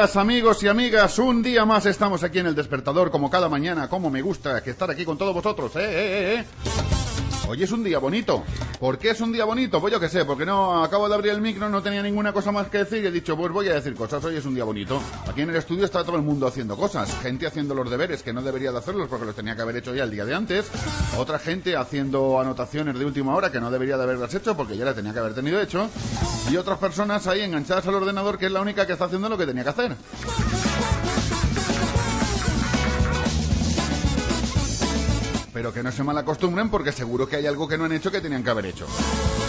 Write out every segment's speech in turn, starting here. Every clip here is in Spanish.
Amigos y amigas, un día más estamos aquí en el despertador como cada mañana, como me gusta que estar aquí con todos vosotros, eh, eh, eh. Hoy es un día bonito. ¿Por qué es un día bonito? Pues yo qué sé, porque no acabo de abrir el micro, no tenía ninguna cosa más que decir y he dicho, pues voy a decir cosas, hoy es un día bonito. Aquí en el estudio está todo el mundo haciendo cosas, gente haciendo los deberes que no debería de hacerlos porque los tenía que haber hecho ya el día de antes, otra gente haciendo anotaciones de última hora que no debería de haberlas hecho porque ya las tenía que haber tenido hecho, y otras personas ahí enganchadas al ordenador que es la única que está haciendo lo que tenía que hacer. Pero que no se malacostumbren porque seguro que hay algo que no han hecho que tenían que haber hecho.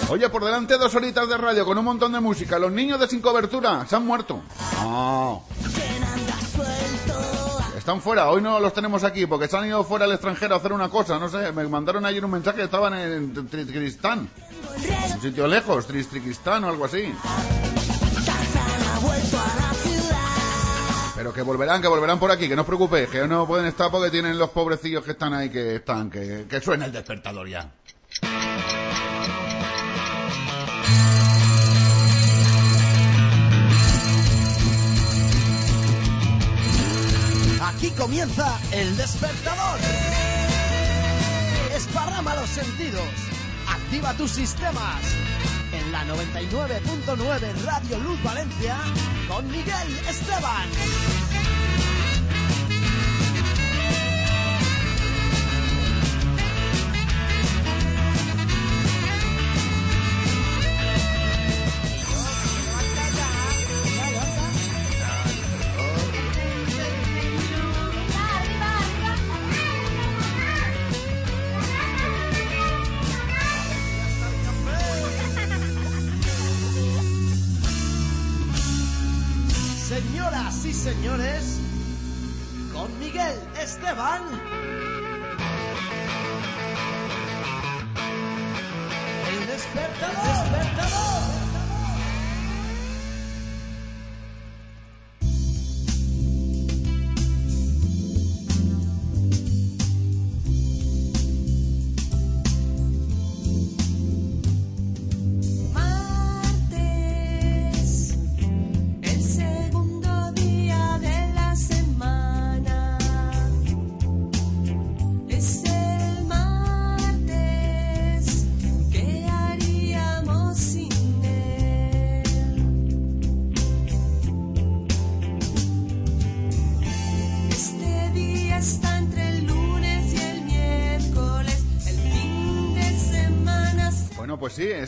Oye, por delante dos horitas de radio con un montón de música. Los niños de sin cobertura se han muerto. No. Están fuera, hoy no los tenemos aquí porque se han ido fuera al extranjero a hacer una cosa, no sé, me mandaron ayer un mensaje estaban en Tristristán, un sitio lejos, Tristristán o algo así. Pero que volverán, que volverán por aquí, que no os preocupéis, que no pueden estar porque tienen los pobrecillos que están ahí, que están, que, que suena el despertador ya. Aquí comienza el despertador. Esparrama los sentidos. Activa tus sistemas la 99.9 Radio Luz Valencia con Miguel Esteban. Señores,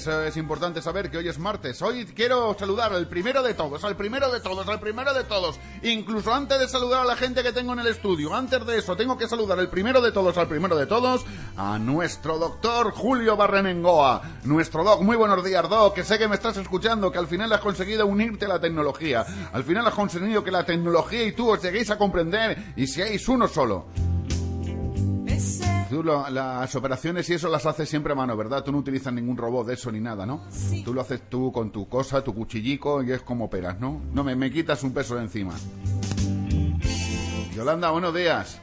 eso es importante saber que hoy es martes. Hoy quiero saludar al primero de todos, al primero de todos, al primero de todos. Incluso antes de saludar a la gente que tengo en el estudio, antes de eso, tengo que saludar el primero de todos, al primero de todos, a nuestro doctor Julio Barrenengoa. Nuestro doc, muy buenos días, doc, que sé que me estás escuchando, que al final has conseguido unirte a la tecnología. Al final has conseguido que la tecnología y tú os lleguéis a comprender y seáis uno solo. Tú lo- las operaciones y eso las haces siempre a mano, ¿verdad? Tú no utilizas ningún robot de eso ni nada, ¿no? Tú lo haces tú con tu cosa, tu cuchillico y es como operas, ¿no? No, me, me quitas un peso de encima. Yolanda, buenos días.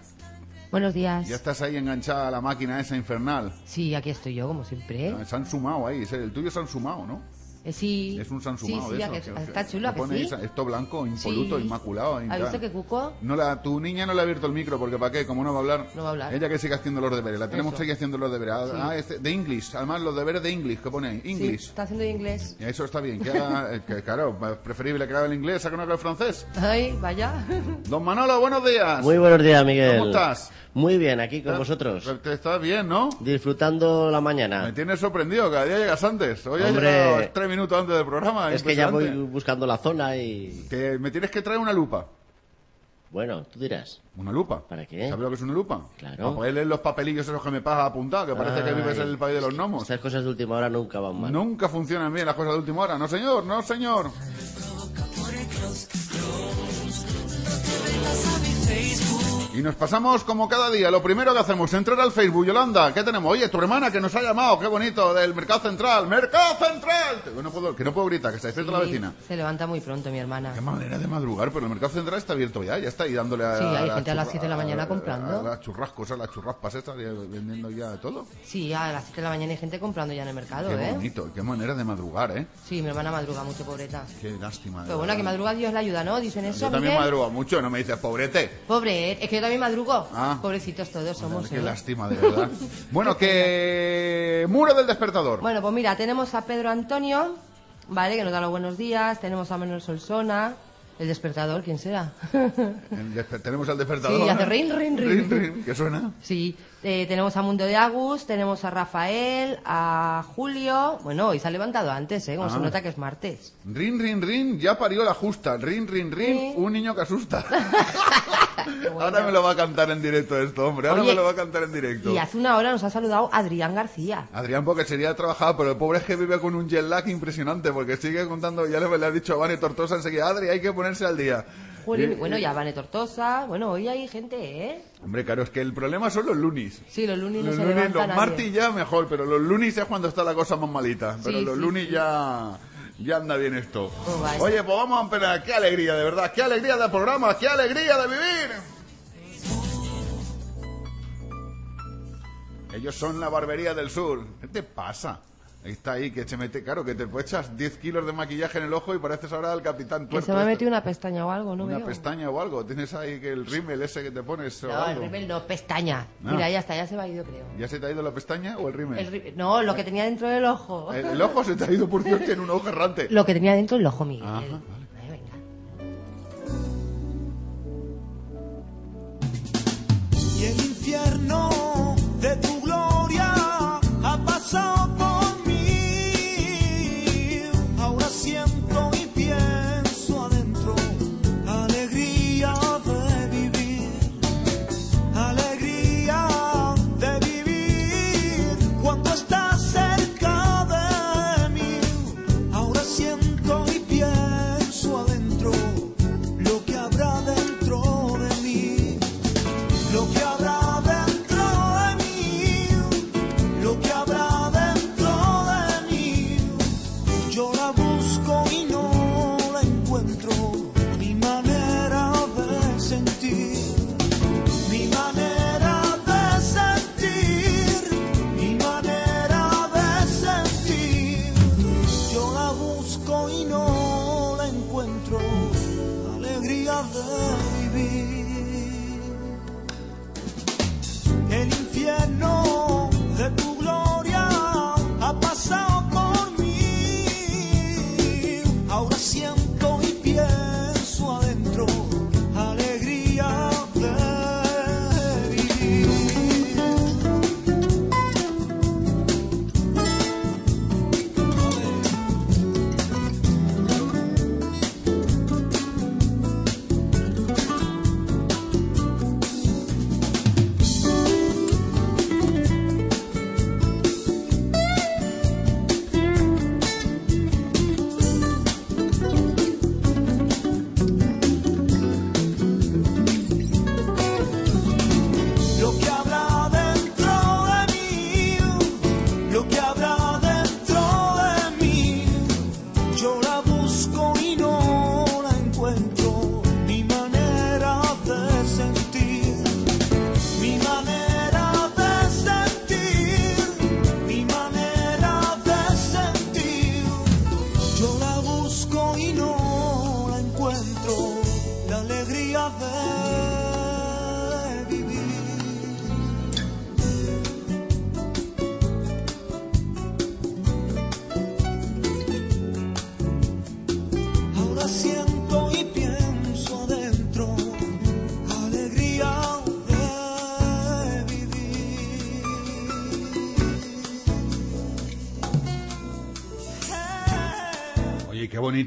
Buenos días. Ya estás ahí enganchada a la máquina esa infernal. Sí, aquí estoy yo, como siempre. Se han sumado ahí, el tuyo se han sumado, ¿no? Eh, sí. Es un Sí, sansumado sí, de a eso. que- que- está chulo, ¿a que sí? Esto blanco, impoluto, Sí. inmaculado. ¿Has inca- visto que cuco? No la, tu niña no le ha abierto el micro porque ¿para qué? Como no va a hablar. No va a hablar. Ella que sigue haciendo los deberes. La tenemos aquí haciendo los deberes. Ah, ah, es de English. Además, los deberes de English que pone ahí. Sí, English. está haciendo inglés. Y eso está bien. Que haga- eh, que, claro, es preferible que haga el inglés a que no haga el francés. Ay, vaya. Don Manolo, buenos días. Muy buenos días, Miguel. ¿Cómo estás? Muy bien, aquí con vosotros. Te estás bien, ¿no? Disfrutando la Me mañana. tienes sorprendido. Cada día llegas antes. Hoy has llegado tres minutos antes del programa. Es que ya voy buscando la zona y... Que me tienes que traer una lupa. Bueno, tú dirás. ¿Una lupa? ¿Para qué? ¿Sabes lo que es una lupa? Claro. Para poder leer los papelillos esos que me pagas apuntado, que parece que vives en el país de los gnomos. Estas cosas de última hora nunca van mal. Nunca funcionan bien las cosas de última hora. No, señor, no, señor. Y nos pasamos como cada día. Lo primero que hacemos, entrar al Facebook. Yolanda, ¿qué tenemos? Oye, tu hermana que nos ha llamado, qué bonito, del Mercado Central. ¡Mercado Central! Que no puedo, que no puedo gritar, que se despierta la Sí, vecina. Se levanta muy pronto mi hermana. Qué manera de madrugar, pero el Mercado Central está abierto ya, ya está ahí dándole a... Sí, hay la gente a las churra- siete de la mañana comprando. A, las churrascos, a las churraspas estas, vendiendo ya todo. Sí, a las 7 de la mañana hay gente comprando ya en el mercado, Qué ¿eh? bonito, qué manera de madrugar, ¿eh? Sí, mi hermana madruga mucho, pobreta. Qué lástima. Pero bueno, que madruga Dios la ayuda, ¿no? Dicen eso. Yo también Miguel? madrugo mucho, no me dices pobrete. Pobre, es que yo también madrugo. Ah. Pobrecitos todos somos. Qué ¿eh? lástima, de verdad. bueno, que... Muro del despertador. Bueno, pues mira, tenemos a Pedro Antonio, ¿vale? Que nos da los buenos días. Tenemos a Manuel Solsona. El despertador, ¿quién será? El desper- Tenemos al despertador. Sí, hace rin, rin, rin. rin. ¿Qué suena? Sí, eh, tenemos a Mundo de Agus, tenemos a Rafael, a Julio. Bueno, hoy se ha levantado antes, ¿eh? Como Ah. se nota que es martes. Rin, rin, rin, ya parió la justa. Rin, rin, rin, Sí. un niño que asusta. bueno. Ahora me lo va a cantar en directo esto, hombre. Ahora Oye, me lo va a cantar en directo. Y hace una hora nos ha saludado Adrián García. Adrián, porque sería trabajar, pero el pobre es que vive con un jet lag impresionante, porque sigue contando, ya le, le ha dicho a Vane Tortosa enseguida, Adri, hay que ponerse al día. Juli- Y- bueno, y- ya Vane Tortosa. Bueno, hoy hay gente, ¿eh? Hombre, claro, es que el problema son los lunis. Sí, los lunes no Los se lunis, levanta los martes ya mejor, pero los lunis es cuando está la cosa más malita. Pero Sí, los sí, lunis sí. ya, ya anda bien esto. Oh. Oye, pues vamos a empezar. Qué alegría, de verdad. Qué alegría del programa. Qué alegría de vivir. Ellos son la barbería del sur. ¿Qué te pasa? Ahí está ahí, que se mete, claro, que te echas 10 kilos de maquillaje en el ojo y pareces ahora el capitán Que tuerto se me ha este. metido una pestaña o algo, ¿no Una veo? pestaña o algo. Tienes ahí que el rímel ese que te pones o No, el rímel no, pestaña. Ah. Mira, ya está, ya se me ha ido, creo. ¿Ya se te ha ido la pestaña o el rímel? El No, lo que tenía dentro del ojo. El, el ojo se te ha ido por Dios, tiene un ojo errante. Lo que tenía dentro del ojo, Miguel. Ajá, Ay, venga. Y el infierno de tu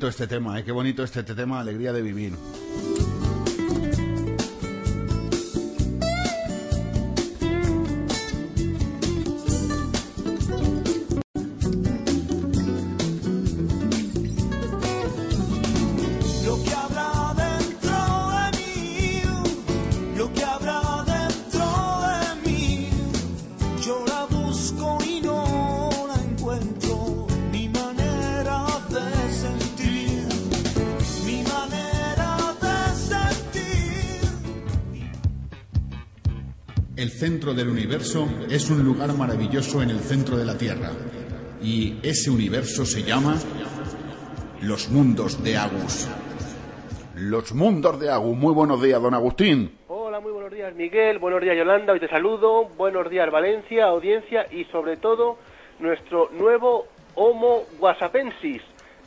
bonito este tema, ¿eh? qué bonito este tema, alegría de vivir. Centro del universo es un lugar maravilloso en el centro de la Tierra. Y ese universo se llama los mundos de Agus. Los mundos de Agus. Muy buenos días, don Agustín. Hola, muy buenos días Miguel, buenos días Yolanda, hoy te saludo, buenos días Valencia, audiencia y sobre todo nuestro nuevo Homo Guasapensis.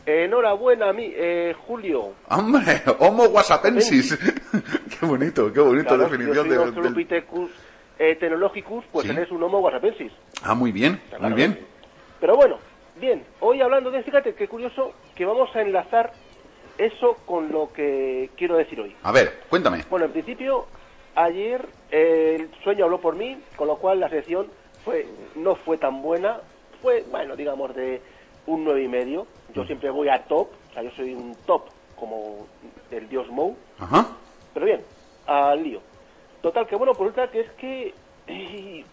Enhorabuena mí, eh, Julio. Hombre, Homo whatsappensis. qué bonito, qué bonito Claro, definición yo soy de- del- eh, technologicus, pues Sí. es un Homo Guasapensis. Ah, muy bien, muy Claro. bien. Pero bueno, bien, hoy hablando de, fíjate qué curioso que vamos a enlazar eso con lo que quiero decir hoy. A ver, cuéntame. Bueno, en principio, ayer eh, el sueño habló por mí, con lo cual la sección fue, no fue tan buena. Fue, bueno, digamos, de un nueve y medio. Yo siempre voy a top, o sea, yo soy un top como el dios Mou. Ajá. Pero bien, al lío. Total, que bueno, por otra que es que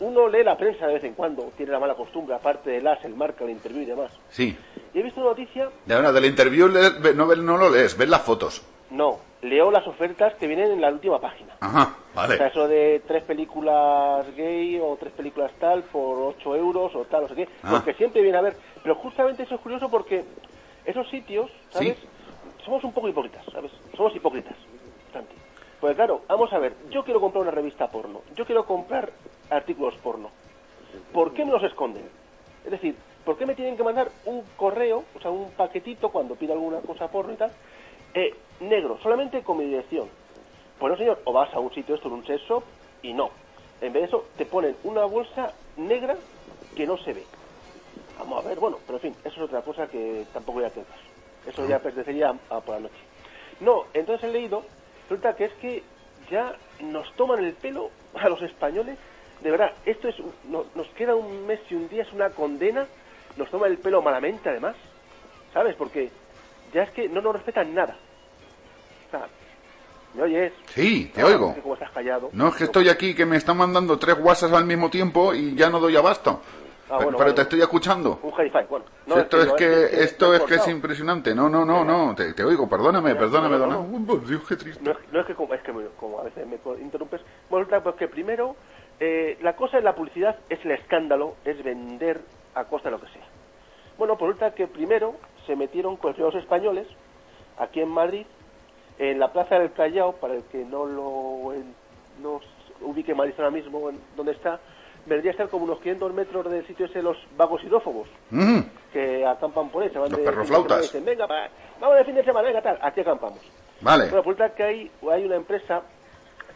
uno lee la prensa de vez en cuando, tiene la mala costumbre, aparte del as, el marca, el interview y demás. Sí. Y he visto una noticia, De ahora, del interview le- no, no lo lees, ves las fotos. no, leo las ofertas que vienen en la última página. Ajá, O sea, vale. eso de tres películas gay o tres películas tal por 8 euros o tal, no sé qué, Ah. porque siempre viene a ver. Pero justamente eso es curioso porque esos sitios, ¿sabes? Sí. Somos un poco hipócritas, ¿sabes? Somos hipócritas, Santi. Pues claro, vamos a ver, yo quiero comprar una revista porno, yo quiero comprar artículos porno. ¿Por qué me los esconden? Es decir, ¿por qué me tienen que mandar un correo, o sea, un paquetito cuando pido alguna cosa porno y tal, eh, negro, solamente con mi dirección? Pues no, señor, o vas a un sitio esto en un sex y no. En vez de eso, te ponen una bolsa negra que no se ve. Vamos a ver, bueno, pero en fin, eso es otra cosa que tampoco voy a pensar. Eso ya pertenecería a, a por la noche. No, entonces he leído, resulta que es que ya nos toman el pelo a los españoles. De verdad, esto es, no- nos queda un mes y un día, es una condena. Nos toman el pelo malamente, además. ¿Sabes? Porque ya es que no nos respetan nada. O sea, ¿me oyes? Sí, te oigo. no sé cómo estás callado. No, es que estoy aquí que me están mandando tres WhatsApps al mismo tiempo y ya no doy abasto. Ah, pero bueno, pero vale. te estoy escuchando. Un hi-fi, bueno. Si esto es no, que esto me he es que es impresionante. No, no, no, no, te, te oigo, perdóname, No, perdóname, no, no. Dios, qué triste. No es, no es que como, es que me- como a veces me interrumpes. Bueno, pues que primero, eh, la cosa de la publicidad es el escándalo, es vender a costa de lo que sea. Bueno, por resulta que primero se metieron con los españoles, aquí en Madrid, en la Plaza del Callao, para el que no lo en- no ubique Madrid ahora mismo en donde está, vendría a ser como unos 500 metros del sitio ese los vagos hidrófobos Mm, que acampan por ahí, se van Los de perroflautas. dicen, venga, va, vamos de fin de semana, venga, tal, aquí acampamos. Vale. Bueno, resulta que hay, hay una empresa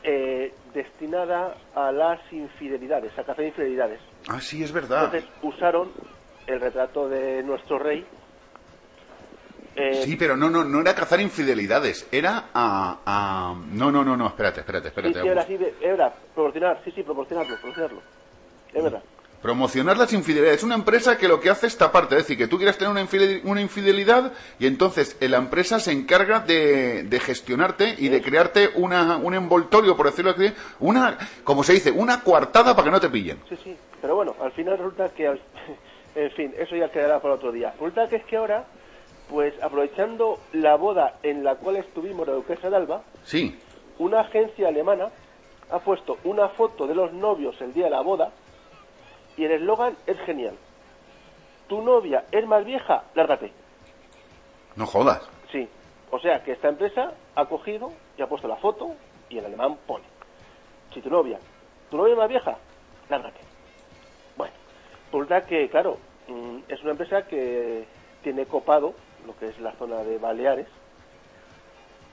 eh, destinada a las infidelidades, a cazar infidelidades. Ah, sí, es verdad. Entonces usaron el retrato de nuestro rey. eh, Sí, pero no, no, no era cazar infidelidades, era a, a... No, no, no, no, espérate, espérate, sí, espérate. sí, era de, era proporcionar, sí, sí, proporcionarlo, proporcionarlo. Es verdad. Promocionar las infidelidades. Es una empresa que lo que hace es taparte. Es decir, que tú quieres tener una infidel- una infidelidad y entonces la empresa se encarga de, de gestionarte y de crearte una, un envoltorio, por decirlo así, una, como se dice, una coartada para que no te pillen. Sí, sí, pero bueno, al final resulta que, al- en fin, eso ya quedará para otro día. Resulta que es que ahora, pues aprovechando la boda en la cual estuvimos la duquesa de Alba, Sí. una agencia alemana ha puesto una foto de los novios el día de la boda y el eslogan es genial. Tu novia es más vieja, lárgate. No jodas. Sí. O sea que esta empresa ha cogido y ha puesto la foto y el alemán pone. Si tu novia, tu novia es más vieja, lárgate. Bueno, resulta que, claro, mm, es una empresa que tiene copado lo que es la zona de Baleares,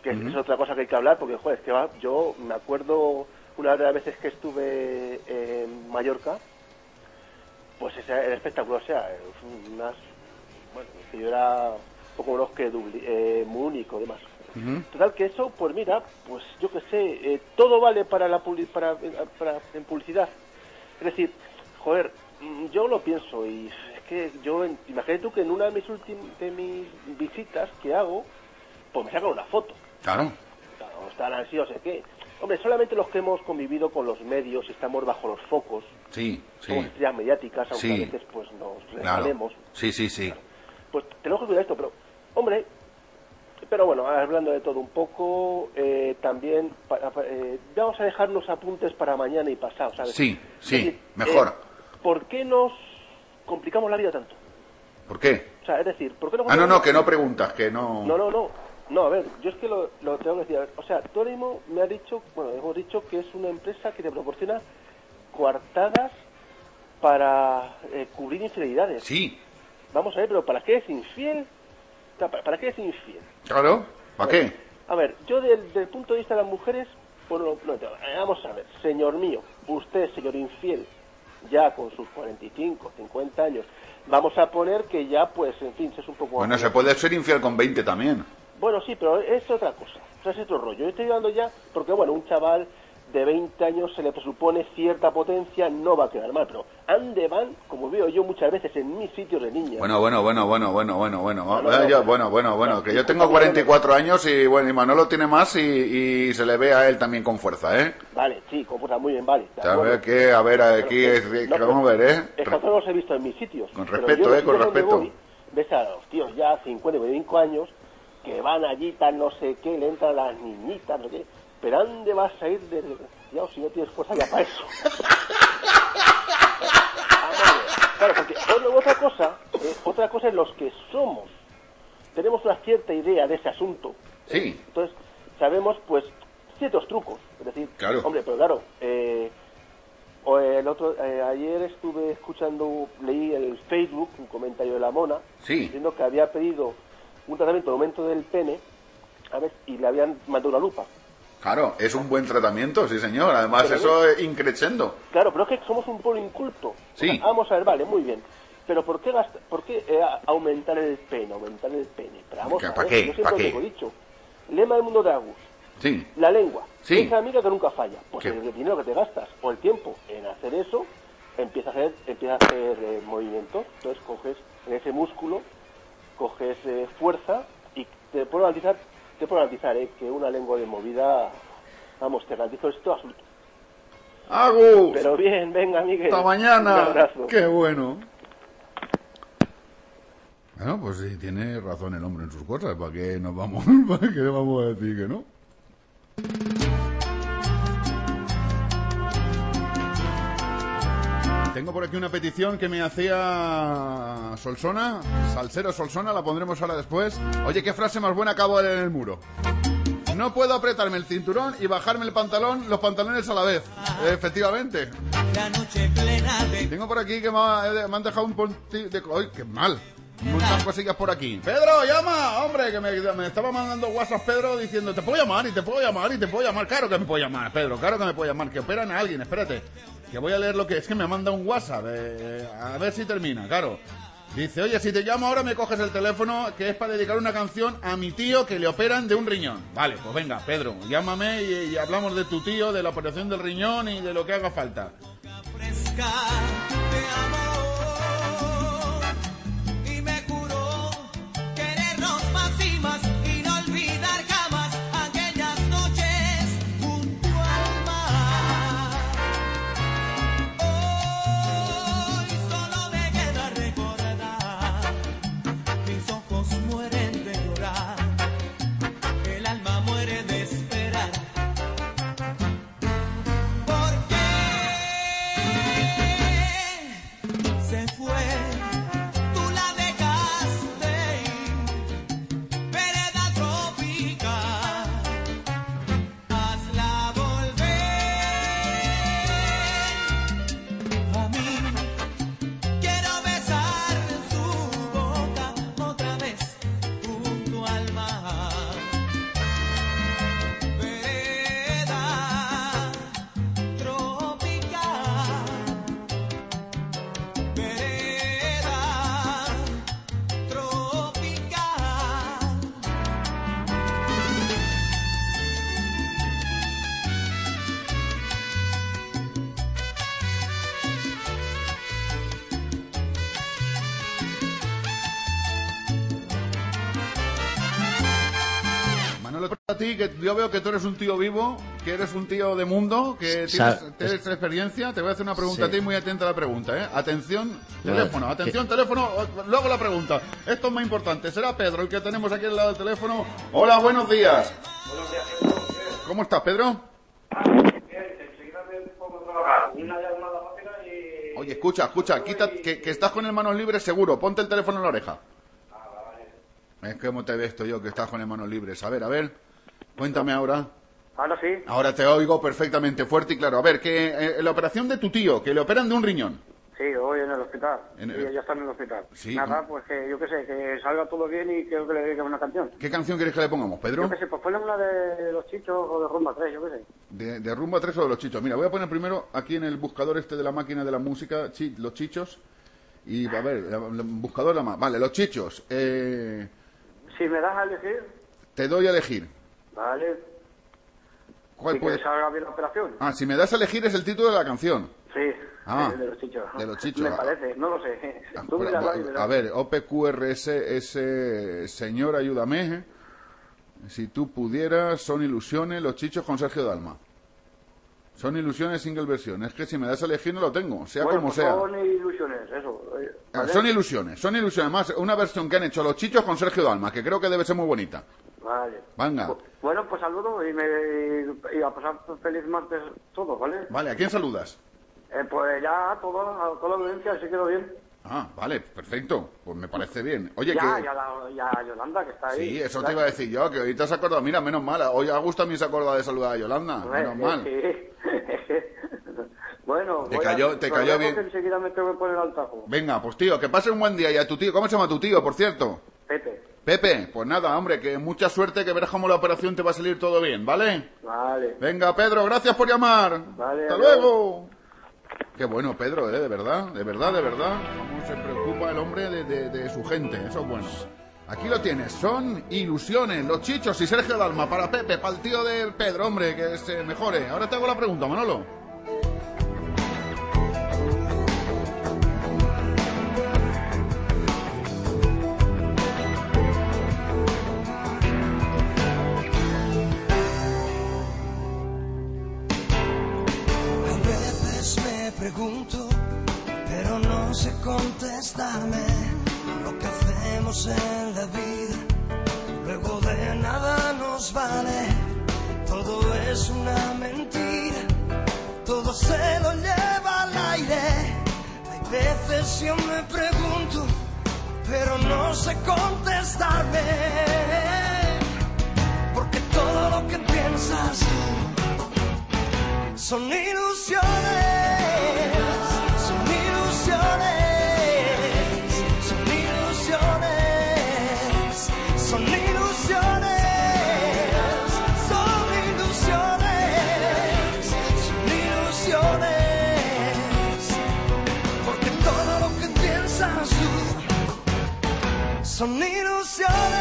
que es- es otra cosa que hay que hablar, porque, joder, es que va, yo me acuerdo una de las veces que estuve en Mallorca, pues ese era espectacular, o sea, unas, bueno, yo era poco menos que Dubli- eh, muy único, demás. Total que eso, pues mira, pues yo qué sé, eh, todo vale para la publi- para, para- en publicidad. Es decir, joder, mm, yo lo pienso y es que yo, en- imagínate tú que en una de mis últimas de mis visitas que hago, pues me sacan una foto. Claro. Claro, están así, o sé qué. Hombre, solamente los que hemos convivido con los medios estamos bajo los focos, Sí, somos sí. estrellas mediáticas, aunque Sí. a veces pues nos Claro. resbalemos, Sí, sí, sí. pues tenemos que cuidar esto, pero, hombre, pero bueno, hablando de todo un poco, eh, también para- eh, vamos a dejar los apuntes para mañana y pasado, ¿sabes? Sí, sí, decir, mejor. eh, ¿Por qué nos complicamos la vida tanto? ¿Por qué? O sea, es decir, ¿por qué nos Ah, no, no, que no preguntas, que no... No, no, no. No, a ver, yo es que lo, lo tengo que decir. Ver, O sea, mismo me has dicho, bueno, hemos dicho que es una empresa que te proporciona coartadas para eh, cubrir infidelidades. Sí, Vamos a ver, pero ¿para qué es infiel? O sea, ¿Para, para qué es infiel? claro. ¿Para qué? A ver, yo del, desde el punto de vista de las mujeres, bueno, no, eh, vamos a ver, señor mío, usted, señor infiel, ya con sus 45, 50 años, vamos a poner que ya, pues, en fin, es un poco... Bueno, se puede ser infiel con 20 también. Bueno, sí, pero es otra cosa. Es otro rollo. Yo estoy hablando ya porque, bueno, un chaval de 20 años se le presupone cierta potencia, no va a quedar mal. Pero ande van, como veo yo muchas veces en mis sitios de niñas. Bueno, bueno, bueno, bueno, bueno, bueno, bueno. No, no, no, yo- no. bueno, bueno, bueno, No, que yo tengo está 44 años y bueno, y Manolo tiene más y, y se le ve a él también con fuerza, ¿eh? Vale, sí, comporta muy bien, vale. A ver, que, a ver, aquí vamos a ver, ¿eh? Es que no los he visto en mis sitios. Con respeto, eh, con respeto. voy, ves a los tíos ya 50, 55 años que van allí, tal no sé qué, le entran las niñitas, no sé qué. Pero ¿a dónde vas a ir de desgraciado si no tienes fuerza ya para eso? Claro, porque otra- otra cosa, eh, otra cosa es los que somos. Tenemos una cierta idea de ese asunto. Sí, Entonces, sabemos, pues, ciertos trucos. Es decir, Claro. hombre, pero claro, eh, o el otro, eh, ayer estuve escuchando, leí en el Facebook un comentario de la mona, Sí. diciendo que había pedido un tratamiento de aumento del pene, y le habían mandado una lupa. claro, es un buen tratamiento, sí señor. Además, Pero eso es increchendo. Claro, pero es que somos un pueblo inculto. O Sí. sea, vamos a ver, vale, muy bien. Pero ¿por qué, gasta- por qué eh, aumentar el pene, aumentar el pene? Pero vamos ¿Para qué? yo siempre ¿Para lo qué? dicho. Lema del mundo de Agus. Sí, La lengua. Sí. Esa amiga que nunca falla. Pues ¿Qué? el dinero que te gastas o el tiempo en hacer eso, empieza a hacer, empieza a hacer eh, movimientos. Entonces coges en ese músculo, coges eh, fuerza y te puedo garantizar, te puedo garantizar eh, que una lengua de movida, vamos, te garantizo esto absoluto. ¡Agus! Pero bien, venga, Miguel. ¡Hasta Un mañana! abrazo. ¡Qué bueno! Bueno, pues sí, tiene razón el hombre en sus cosas. ¿Para qué nos vamos, para qué vamos a decir que no? Tengo por aquí una petición que me hacía Solsona, Salsero Solsona, la pondremos ahora después. Oye, qué frase más buena acabo de leer en el muro. No puedo apretarme el cinturón y bajarme el pantalón, los pantalones a la vez. Efectivamente. La noche plena de Tengo por aquí que me, ha- me han dejado un punti de... ¡Ay, qué mal! Muchas cosillas por aquí. Pedro, llama, hombre, que me, me estaba mandando WhatsApp Pedro diciendo, te puedo llamar y te puedo llamar y te puedo llamar. Claro que me puedo llamar, Pedro, claro que me puedo llamar. Que operan a alguien, espérate. Que voy a leer lo que es que me manda un WhatsApp. eh, a ver si termina, claro. Dice, oye, si te llamo ahora me coges el teléfono que es para dedicar una canción a mi tío que le operan de un riñón. Vale, pues venga, Pedro, llámame y, y hablamos de tu tío, de la operación del riñón y de lo que haga falta. Ti, que yo veo que tú eres un tío vivo, que eres un tío de mundo, que tienes, tienes experiencia. Te voy a hacer una pregunta Sí. a ti, muy atenta a la pregunta, ¿eh? Atención, teléfono, atención, teléfono, luego la pregunta. Esto es muy importante. Será Pedro el que tenemos aquí al lado del teléfono. Hola, buenos días. ¿Cómo estás, Pedro? Oye, escucha, escucha, quita, que, que estás con el manos libres seguro, ponte el teléfono en la oreja. Es que cómo te ves esto yo, que estás con el manos libres. A ver, a ver, cuéntame ahora. Ahora sí. Ahora te oigo perfectamente fuerte y claro. A ver, que eh, la operación de tu tío, que le operan de un riñón. Sí, hoy en el hospital. En Sí, el- ya está en el hospital. Sí. Nada, pues que yo qué sé, que salga todo bien y creo que le dedique una canción. ¿Qué canción quieres que le pongamos, Pedro? Yo qué sé, pues ponle una de los chichos o de Rumba 3, yo qué sé. De, de Rumba 3 o de los chichos. Mira, voy a poner primero aquí en el buscador este de la máquina de la música, chi- los chichos. Y a ver, el buscador la ma- Vale, los chichos. Eh, Si me das a elegir, te doy a elegir. Vale. ¿Cuál y puede- que salga bien la operación. Ah, si me das a elegir es el título de la canción. Sí, Ah, de los chichos. de los chichos. Me parece, no lo sé. Tú Pero, míralo y verás. a ver, OPQRS, ese señor, ayúdame. ¿eh? Si tú pudieras, son ilusiones, los chichos con Sergio Dalma. Son ilusiones single versión. Es que si me das a elegir no lo tengo, sea Bueno, como pues sea. Son ilusiones, Ah, ¿vale? Son ilusiones, son ilusiones. Más una versión que han hecho los chichos con Sergio Dalma, que creo que debe ser muy bonita. Vale. Venga. Bu- Bueno, pues saludo y, me, y a pasar feliz martes todos, ¿vale? Vale, ¿a quién saludas? Eh, pues ya a todo, a toda la audiencia, si quedó bien. Ah, vale, perfecto. Pues me parece bien. Oye, ya, que... ya, la- ya a Yolanda, que está ahí. Sí, eso te iba a decir yo, que te has acordado. Mira, menos mal. Hoy Augusto también se ha acordado de saludar a Yolanda. Menos mal. sí. Bueno, Te a- cayó- te cayó bien. enseguida me tengo que poner al tajo. Venga, pues tío, que pase un buen día. Y a tu tío, ¿cómo se llama tu tío, por cierto? Pepe. Pepe, pues nada, hombre, que mucha suerte, que verás cómo la operación te va a salir todo bien, ¿vale? Vale. Venga, Pedro, gracias por llamar. Vale, Hasta adiós. luego. Qué bueno, Pedro, ¿eh? De verdad, de verdad, de verdad. Cómo se preocupa el hombre de, de- de su gente, eso es bueno. Aquí lo tienes, son ilusiones, los chichos y Sergio Dalma para Pepe, para el tío de Pedro, hombre, que se mejore. Ahora te hago la pregunta, Manolo. Pregunto, pero no sé contestarme lo que hacemos en la vida. Luego de nada nos vale, todo es una mentira, todo se lo lleva al aire. Hay veces yo me pregunto, pero no sé contestarme, porque todo lo que piensas son ilusiones, son ilusiones, son ilusiones, son ilusiones, son ilusiones, son ilusiones, porque todo lo que piensas tú son ilusiones,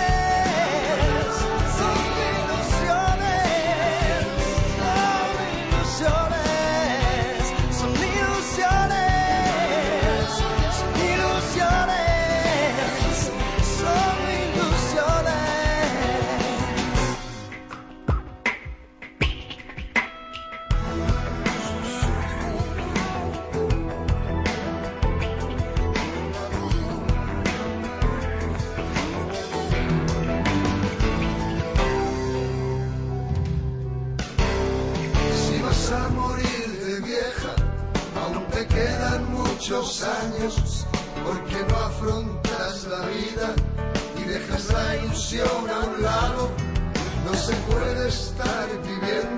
muchos años, porque no afrontas la vida y dejas la ilusión a un lado. No se puede estar viviendo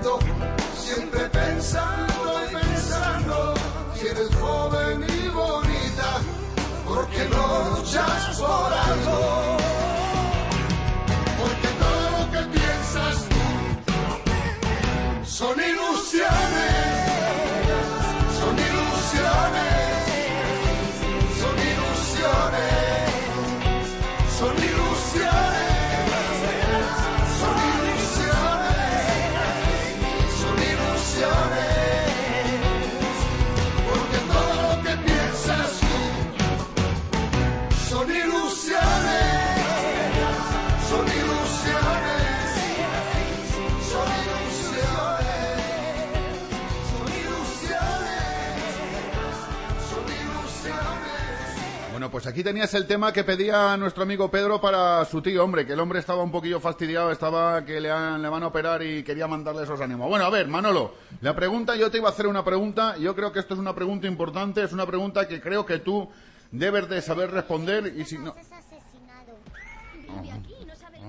Bueno, pues aquí tenías el tema que pedía nuestro amigo Pedro para su tío, hombre, que el hombre estaba un poquillo fastidiado, estaba que le, han- le van a operar y quería mandarle esos ánimos. Bueno, a ver, Manolo, la pregunta, yo te iba a hacer una pregunta, yo creo que esto es una pregunta importante, es una pregunta que creo que tú debes de saber responder y si no...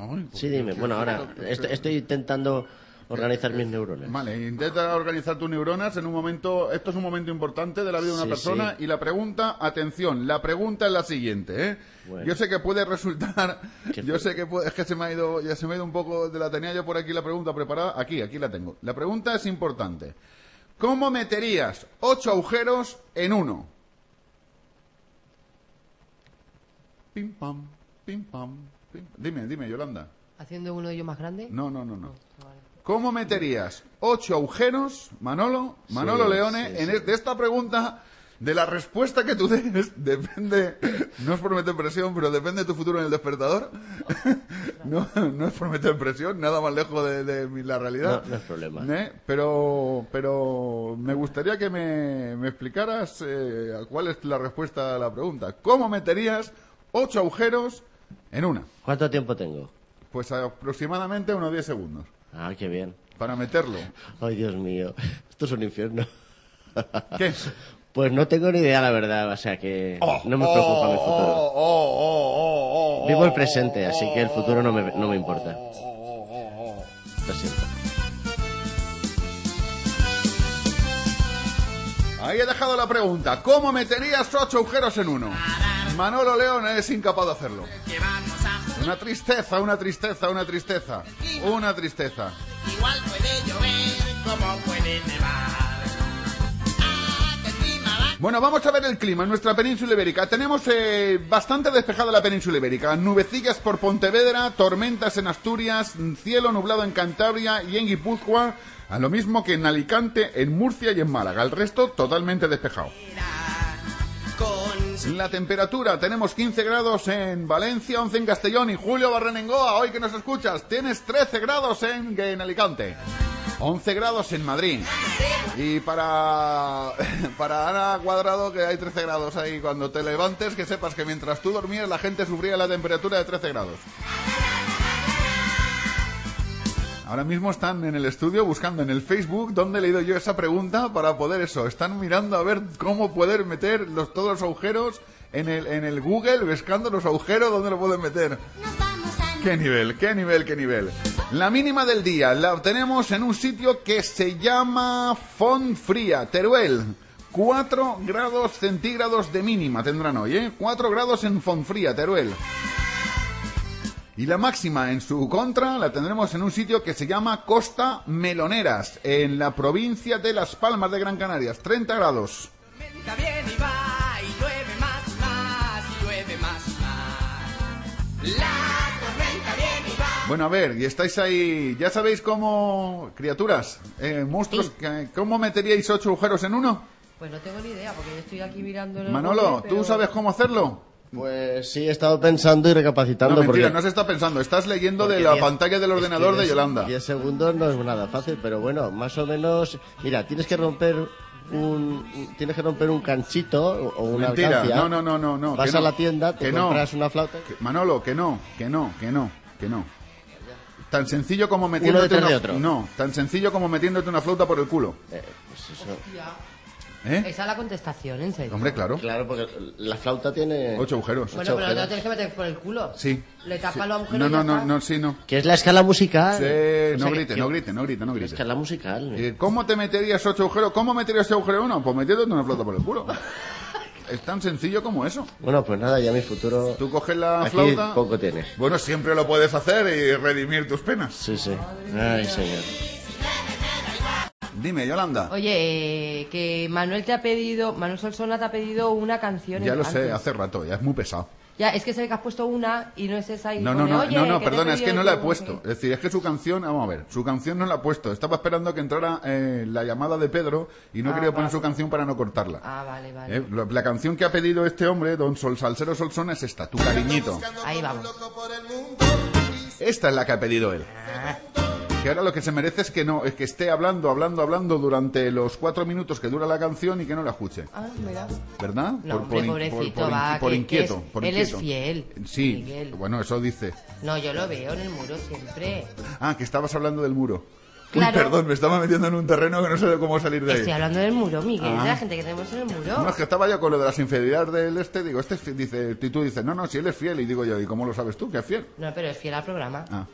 Ay, Sí, dime. Bueno, ahora est- estoy intentando organizar mis neuronas. Vale, intenta organizar tus neuronas en un momento, esto es un momento importante de la vida de una Sí, persona sí. y la pregunta, atención, la pregunta es la siguiente, ¿eh? Bueno. Yo sé que puede resultar, ¿Qué yo sé que puede, es que se me ha ido, ya se me ha ido un poco, de la tenía yo por aquí la pregunta preparada, aquí, aquí la tengo. La pregunta es importante. ¿Cómo meterías ocho agujeros en uno? Pim pam, pim pam, pim. Dime, dime, Yolanda. ¿Haciendo uno de ellos más grande? No, no, no, no. Vale. ¿Cómo meterías ocho agujeros, Manolo, Manolo Sí, Leone, sí, en de esta pregunta? De la respuesta que tú des, depende, no es por meter presión, pero depende de tu futuro en el despertador. No, no es por meter presión, nada más lejos de, la realidad. No, no es problema. ¿Eh? Pero, pero me gustaría que me, me explicaras eh, cuál es la respuesta a la pregunta. ¿Cómo meterías ocho agujeros en una? ¿Cuánto tiempo tengo? Pues aproximadamente unos 10 segundos Ah, qué bien. para meterlo. Ay, Dios mío. Esto es un infierno. ¿Qué? Pues no tengo ni idea, la verdad. O sea que Oh, no me preocupa mi futuro. Vivo el presente, así que el futuro no me, no me importa. Lo siento. Ahí he dejado la pregunta. ¿Cómo meterías ocho agujeros en uno? Manolo León es incapaz de hacerlo. Una tristeza, una tristeza, una tristeza. Una tristeza. Igual puede llover como puede nevar. Bueno, vamos a ver el clima en nuestra península ibérica. Tenemos eh, bastante despejada la península ibérica. Nubecillas por Pontevedra, tormentas en Asturias, cielo nublado en Cantabria y en Guipúzcoa, a lo mismo que en Alicante, en Murcia y en Málaga. El resto totalmente despejado. La temperatura, tenemos 15 grados en Valencia, 11 en Castellón y Julio Barrenengoa, hoy que nos escuchas, tienes 13 grados en, en Alicante. 11 grados en Madrid. Y para, para Ana Cuadrado, que hay 13 grados ahí, cuando te levantes, que sepas que mientras tú dormías la gente sufría la temperatura de 13 grados. Ahora mismo están en el estudio buscando en el Facebook donde he leído yo esa pregunta para poder eso. Están mirando a ver cómo poder meter los, todos los agujeros en el, en el Google, buscando los agujeros donde lo pueden meter. ¿Qué nivel? ¿Qué nivel? ¿Qué nivel? La mínima del día la obtenemos en un sitio que se llama Fonfría, Teruel. 4 grados centígrados de mínima tendrán hoy, ¿eh? 4 grados en Fonfría, Teruel. Y la máxima en su contra la tendremos en un sitio que se llama Costa Meloneras, en la provincia de Las Palmas de Gran Canarias. 30 grados. Tormenta viene y va y llueve más, más y llueve más, más. La tormenta viene y va. Bueno, a ver, y estáis ahí, ya sabéis cómo, criaturas, eh, monstruos, que- ¿cómo meteríais ocho agujeros en uno? Pues no tengo ni idea, porque yo estoy aquí mirando en el Manolo, Google, ¿tú pero- sabes cómo hacerlo? Pues sí, he estado pensando y recapacitando. No, mentira, porque, no se está pensando, estás leyendo de la diez- pantalla del es que ordenador de Yolanda. 10 segundos no es nada fácil, pero bueno, más o menos. Mira, tienes que romper un. Tienes que romper un canchito o una Mentira, alcancia. no, no, no, no, no. Vas que a no, la tienda, te que no, compras una flauta. que- Manolo, que no, que no, que no, que no. Tan sencillo como metiéndote una... de otro. No, tan sencillo como metiéndote una flauta por el culo. Eh, pues eso. ¿Eh? Esa es la contestación, en serio. Hombre, claro. Claro, porque la flauta tiene. Ocho agujeros. Bueno, pero no te lo tienes que meter por el culo. Sí. Le tapas Sí. los agujeros No, no, no, no, sí, no. Que es la escala musical. Sí, O sea, no grite, que- no grite, no grite, no grite. Escala musical. Eh, ¿Cómo te meterías ocho agujeros? ¿Cómo meterías ese agujero uno? Pues metiéndote una flauta por el culo. es tan sencillo como eso. Bueno, pues nada, ya mi futuro. Tú coges la Aquí flauta. poco tiene. Bueno, siempre lo puedes hacer y redimir tus penas. Sí, sí. Ay, señor. Dime, Yolanda. Oye, eh, que Manuel te ha pedido, Manuel Solsona te ha pedido una canción. Ya lo sé, hace rato, ya es muy pesado. Ya, es que ve que has puesto una y no es esa y No, no, pone, no, "Oye, no, no, perdona, es que no la he tú", puesto. Es decir, es que su canción, vamos a ver, su canción no la he puesto. Estaba esperando que entrara eh, la llamada de Pedro y no he Ah, querido poner vale. su canción para no cortarla. Ah, vale, vale. Eh, la canción que ha pedido este hombre, Don Sol Salsero Solsona, es esta, Tu cariñito. Ahí vamos. Esta es la que ha pedido él. Que ahora lo que se merece es que no, es que esté hablando, hablando, hablando durante los cuatro minutos que dura la canción y que no la escuche. Ah, mira. ¿Verdad? No, hombre, in- pobrecito, por, va, por que inquieto. es- por él es fiel, Sí, Miguel. bueno, eso dice. No, yo lo veo en el muro siempre. Ah, que estabas hablando del muro. Uy, Claro. perdón, me estaba metiendo en un terreno que no sé cómo salir de ahí. Estoy hablando del muro, Miguel, Ah. de la gente que tenemos en el muro. No, es que estaba yo con lo de las infidelidades del este, digo, este es dice, y tú dices, no, no, si él es fiel, y digo yo, ¿y cómo lo sabes tú que es fiel? No, pero es fiel al programa. Ah.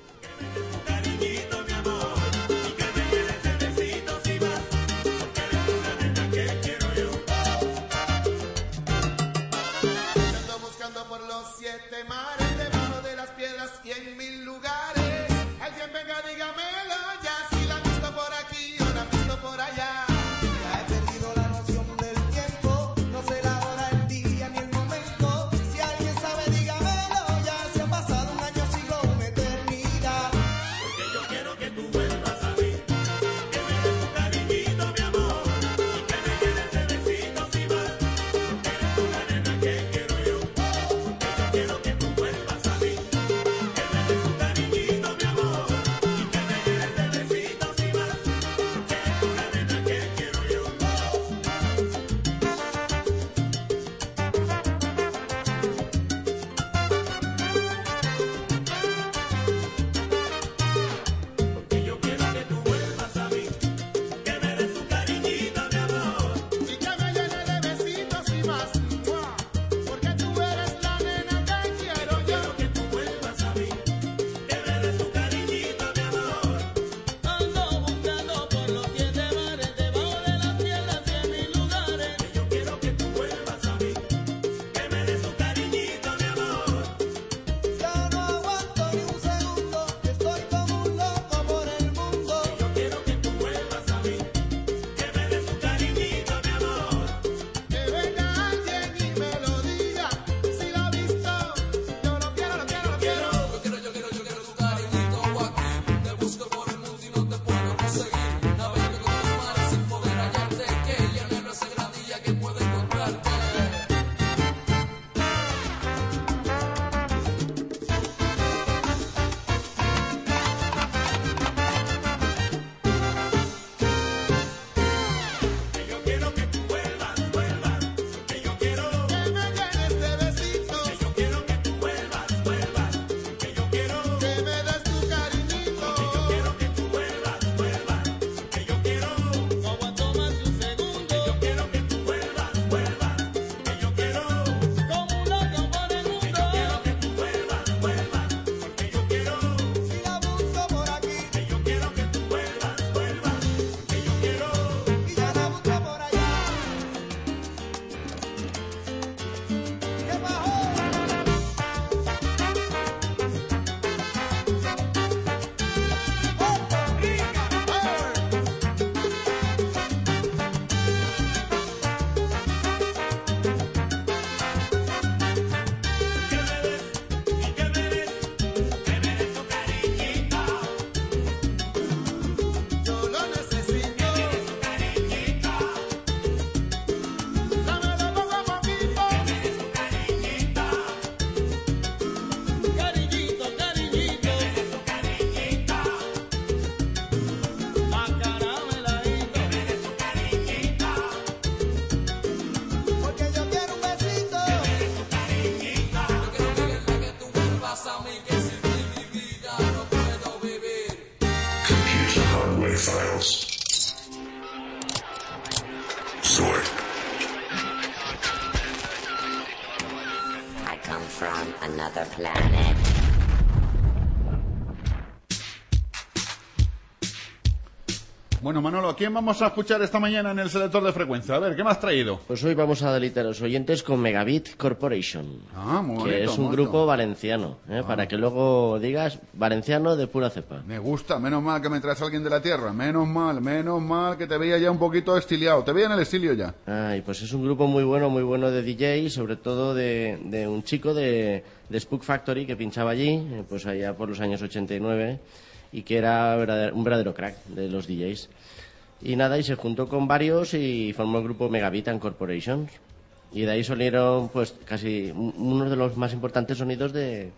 Bueno, Manolo, ¿a quién vamos a escuchar esta mañana en el selector de frecuencia? A ver, ¿qué me has traído? Pues hoy vamos a deleitar a los oyentes con Megabit Corporation. Ah, muy que bonito, es un grupo valenciano, ¿eh? para que luego digas valenciano de pura cepa. Me gusta, menos mal que me traes a alguien de la tierra. Menos mal, menos mal que te veía ya un poquito estiliado. Te veía en el estilio ya. Ay, pues es un grupo muy bueno, muy bueno de DJ, sobre todo de, de un chico de, de Spook Factory que pinchaba allí, eh, pues allá por los años 89, y que era un verdadero crack de los DJs. Y nada, y se juntó con varios y formó el grupo Megabit and Corporations. Y de ahí salieron, pues, casi un- uno de los más importantes sonidos de,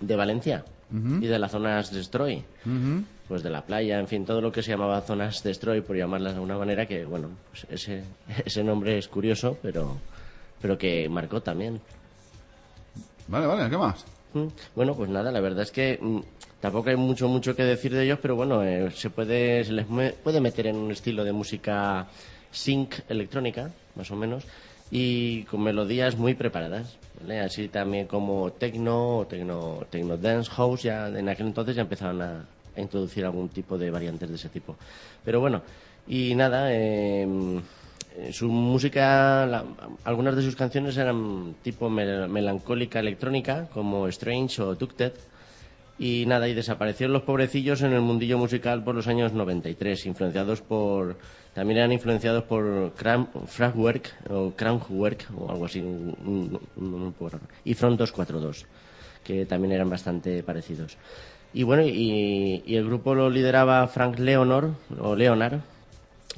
de Valencia. Y de las zonas Destroy. Ujú. Pues de la playa, en fin, todo lo que se llamaba zonas Destroy, por llamarlas de alguna manera, que bueno, pues ese, ese nombre es curioso, pero, pero que marcó también. Vale, vale, ¿qué más? Mm, Bueno, pues nada, la verdad es que mm, tampoco hay mucho mucho que decir de ellos, pero bueno, eh, se puede se les puede meter en un estilo de música sync electrónica, más o menos, y con melodías muy preparadas. Así también como techno o techno, techno dance house, ya en aquel entonces ya empezaron a, introducir algún tipo de variantes de ese tipo. Pero bueno, y nada, eh, eh, su música, la- algunas de sus canciones eran tipo mel- melancólica electrónica, como Strange o Tucted. Y nada, y desaparecieron los pobrecillos en el mundillo musical por los años 93, influenciados por. También eran influenciados por Kraftwerk o Kraftwerk o algo así, un- un- un. Y Front 242, que también eran bastante parecidos. Y bueno, y, y el grupo lo lideraba Frank Leonor, o Leonard,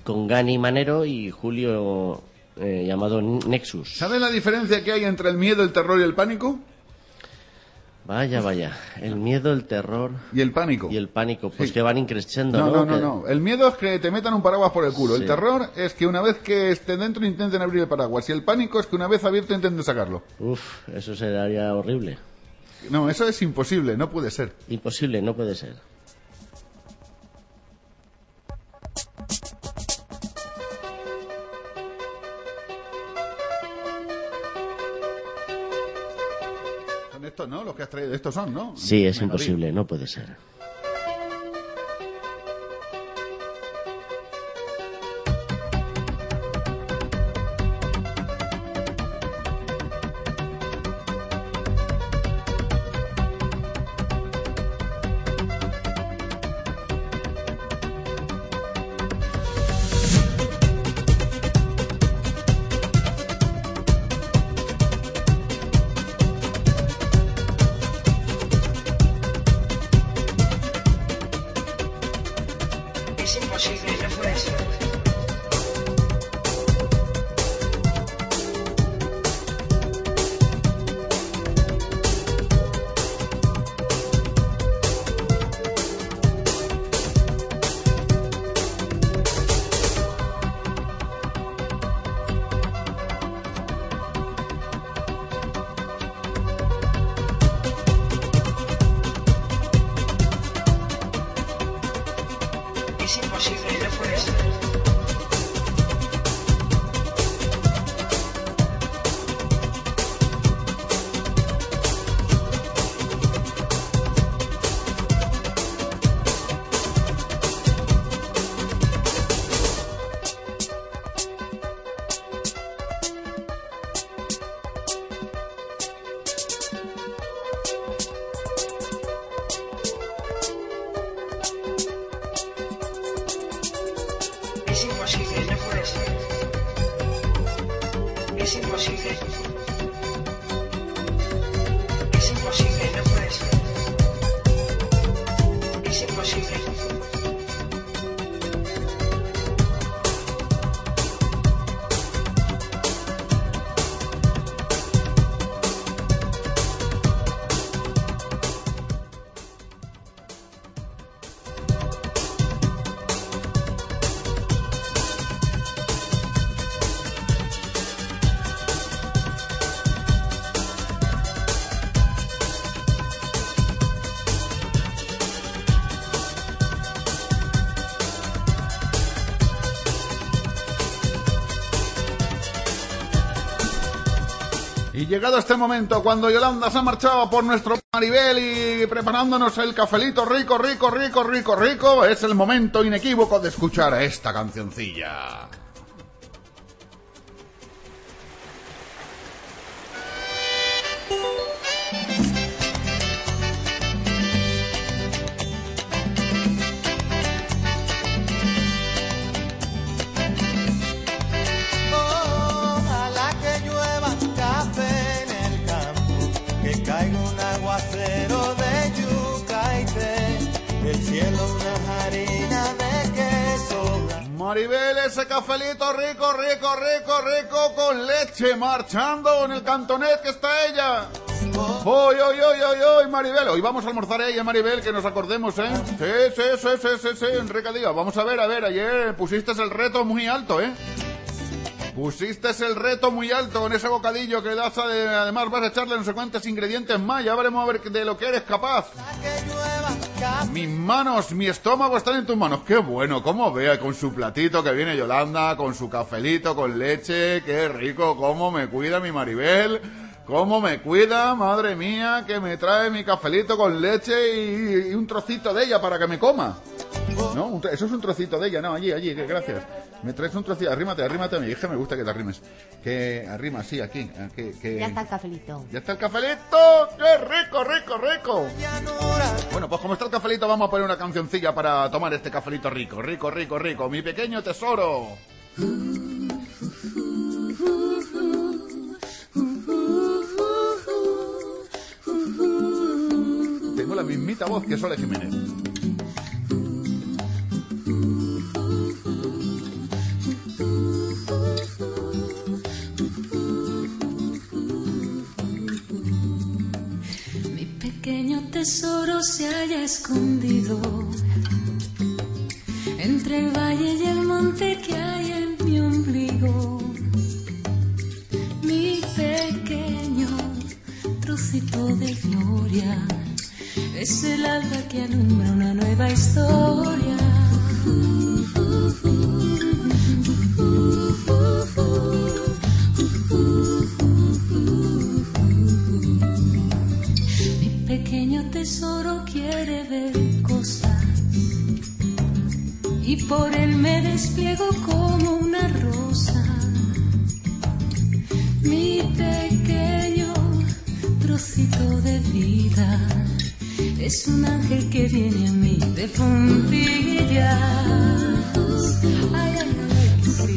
con Gani Manero y Julio eh, llamado Nexus. ¿Sabes la diferencia que hay entre el miedo, el terror y el pánico? Vaya, vaya. El miedo, el terror. Y el pánico. Y el pánico, pues Sí. que van increciendo, No, ¿no? no, no. El miedo es que te metan un paraguas por el culo. El terror es que una vez que esté dentro intenten abrir el paraguas. Y el pánico es que una vez abierto intenten sacarlo. Uf, eso sería horrible. No, eso es imposible, no puede ser. Imposible, no puede ser. Estos, ¿no? Los que has traído. Estos son, ¿no? Sí, es imposible, no puede ser. Llegado este momento, cuando Yolanda se ha marchado por nuestro Maribel y preparándonos el cafelito rico, rico, rico, rico, rico, es el momento inequívoco de escuchar esta cancioncilla. Harina de queso. Maribel, ese cafelito rico, rico, rico, rico, con leche, marchando en el cantonet que está ella. Hoy, hoy, hoy, hoy, hoy, Maribel. Hoy vamos a almorzar ella, Maribel, que nos acordemos, ¿eh? Sí, sí, sí, sí, sí, sí, Enrique Díaz. Vamos a ver, a ver, ayer pusiste el reto muy alto, ¿eh? Pusiste el reto muy alto con ese bocadillo que das, ade- además vas a echarle no sé cuántos ingredientes más, ya veremos a ver de lo que eres capaz. Mis manos, mi estómago están en tus manos. Qué bueno, cómo vea con su platito que viene Yolanda, con su cafelito con leche, qué rico, cómo me cuida mi Maribel. ¿Cómo me cuida? Madre mía, que me trae mi cafelito con leche y, y un trocito de ella para que me coma. No, eso es un trocito de ella, no, allí, allí, gracias. Me traes un trocito, arrímate, arrímate mi hija, me gusta que te arrimes. Que arrima, sí, aquí, que... Ya está el cafelito. ¡Ya está el cafelito! ¡Qué rico, rico, rico! Bueno, pues como está el cafelito, vamos a poner una cancioncilla para tomar este cafelito rico, rico, rico, rico. Mi pequeño tesoro. La mismita voz que Sole Jiménez. Mi pequeño tesoro se haya escondido entre el valle y el monte que hay en mi ombligo. Mi pequeño trocito de gloria es el alba que alumbra una nueva historia. Mi pequeño tesoro quiere ver cosas y por él me despliego como una rosa. Mi pequeño trocito de vida es un ángel que viene a mí de puntillas. Ay, ay, ay, sí.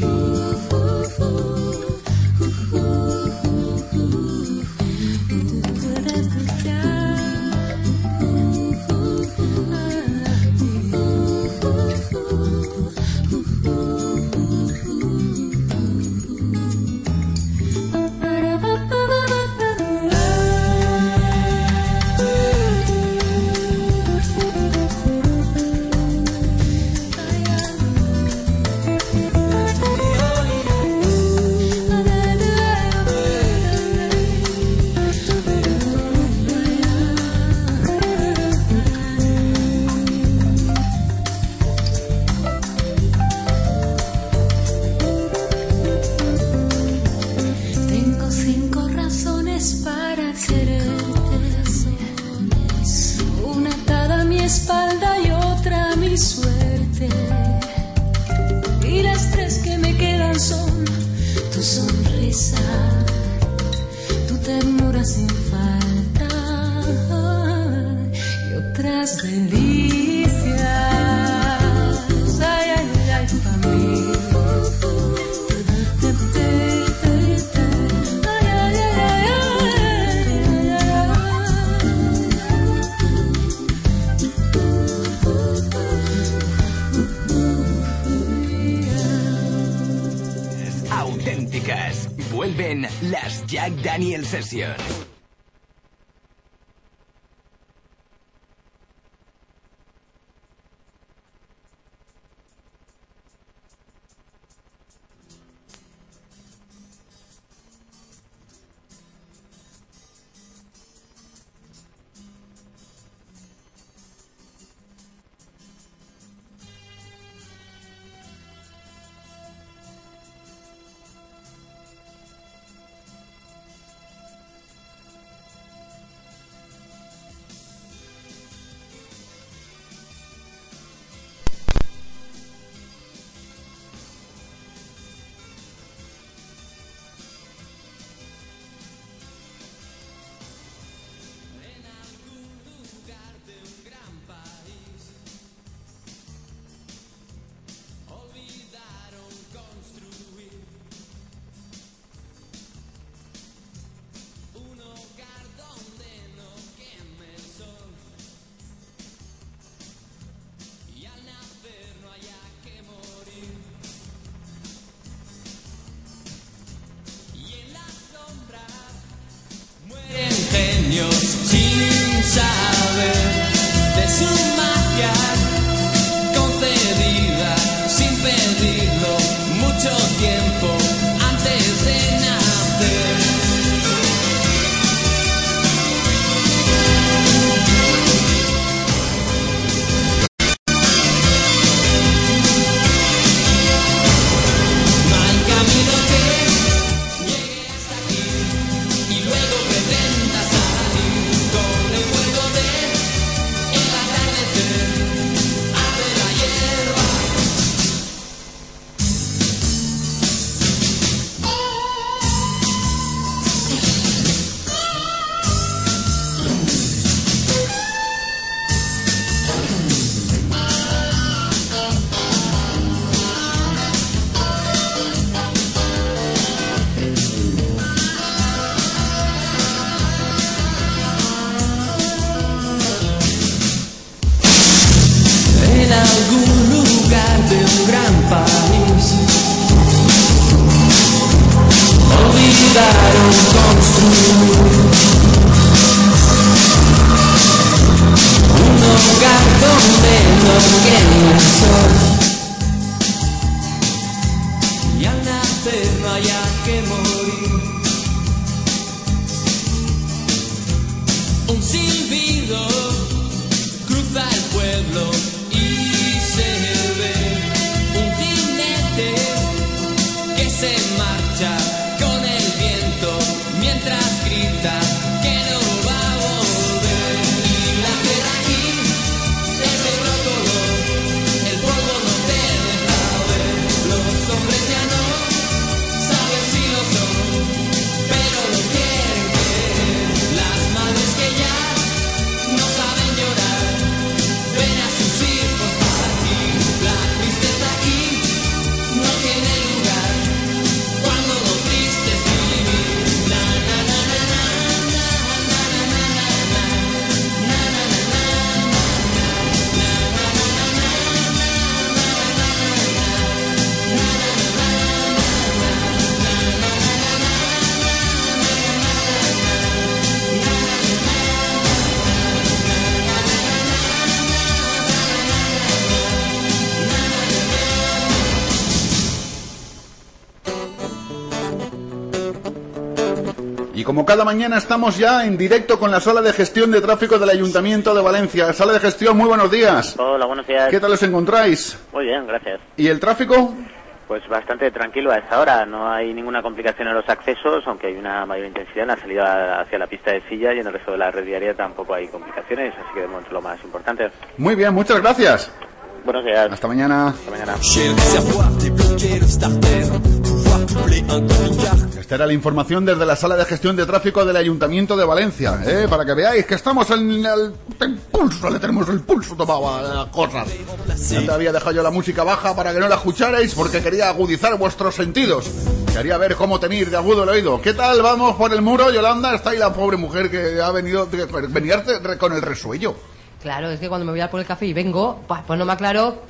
usted no haya que morir. Un silbido. Como cada mañana estamos ya en directo con la sala de gestión de tráfico del Ayuntamiento de Valencia. Sala de gestión, muy buenos días. Hola, buenos días. ¿Qué tal os encontráis? Muy bien, gracias. ¿Y el tráfico? Pues bastante tranquilo a esta hora. No hay ninguna complicación en los accesos, aunque hay una mayor intensidad en la salida hacia la pista de silla y en el resto de la red diaria tampoco hay complicaciones, así que de momento lo más importante. Muy bien, muchas gracias. Buenos días. Hasta mañana. Hasta mañana. Esta era la información desde la sala de gestión de tráfico del Ayuntamiento de Valencia, ¿eh? para que veáis que estamos en el, el pulso, le tenemos el pulso tomado a las cosas. Ya te había dejado yo la música baja para que no la escucharais porque quería agudizar vuestros sentidos. Quería ver cómo tenéis de agudo el oído. ¿Qué tal? Vamos por el muro, Yolanda. Está ahí la pobre mujer que ha venido venir con el resuello. Claro, es que cuando me voy a por el café y vengo, pues, pues no me aclaro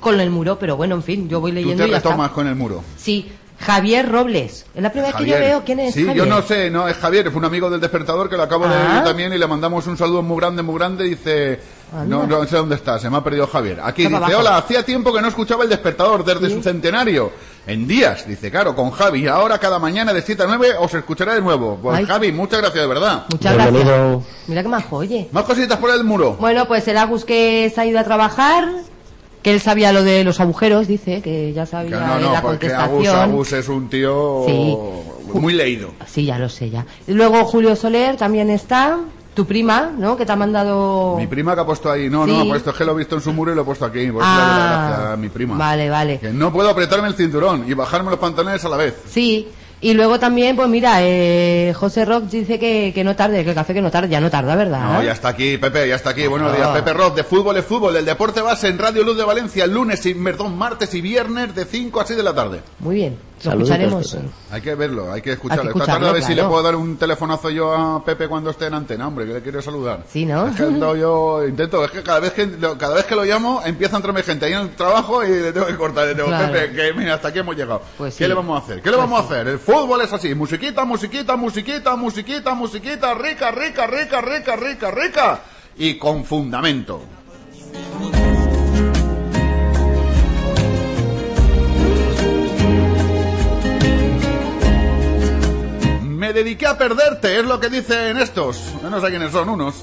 con el muro, pero bueno, en fin, yo voy Tú leyendo te y ya está. retomas con el muro. Sí, Javier Robles. Es la primera vez que yo veo quién es Sí, Javier. yo no sé, no, es Javier, fue un amigo del despertador que lo acabo de Ah. ver también y le mandamos un saludo muy grande, muy grande. Dice, no, Anda. no sé dónde está, se me ha perdido Javier. Aquí dice, abajo. hola, hacía tiempo que no escuchaba el despertador desde su centenario. En días, dice, claro, con Javi. Ahora cada mañana de 7 a 9 os escuchará de nuevo. Pues Ay. Javi, muchas gracias, de verdad. Muchas gracias. Mira que majo, oye. Más cositas por el muro. Bueno, pues el Agus que se ha ido a trabajar, que él sabía lo de los agujeros, dice, que ya Que sabía no, de no, la porque Agus, contestación. Agus es un tío Sí. muy leído. Sí, ya lo sé, ya. Y luego Julio Soler también está, tu prima, ¿no? Que te ha mandado... Mi prima que ha puesto ahí, no, Sí. no, ha puesto es que lo he visto en su muro y lo he puesto aquí. Por Ah, a mi prima. Vale, vale. Que no puedo apretarme el cinturón y bajarme los pantalones a la vez. Sí. Y luego también, pues mira, eh, José Rock dice que, que no tarde, que el café que no tarde, ya no tarda, ¿verdad? No, ya está aquí, Pepe, ya está aquí. Buenos días, Pepe Rock, de fútbol es fútbol. El deporte base en Radio Luz de Valencia, lunes y, perdón, martes y viernes de 5 a 6 de la tarde. Muy bien, lo escucharemos. Hay que verlo, hay que escucharlo. Hay que Esta tarde a ver si le puedo dar un telefonazo yo a Pepe cuando esté en antena, hombre, que le quiero saludar. Sí, ¿no? Es que yo intento, es que cada vez que lo- cada vez que lo llamo empieza a entrarme gente ahí en el trabajo y le tengo que cortar, le tengo, Claro. Pepe, que mira, hasta aquí hemos llegado. Pues ¿Qué sí. le vamos a hacer? ¿Qué le Pues vamos a hacer? El fútbol es así, musiquita, musiquita, musiquita, musiquita, musiquita, rica, rica, rica, rica, rica, rica y con fundamento. Me dediqué a perderte, es lo que dicen estos. No sé quiénes son unos.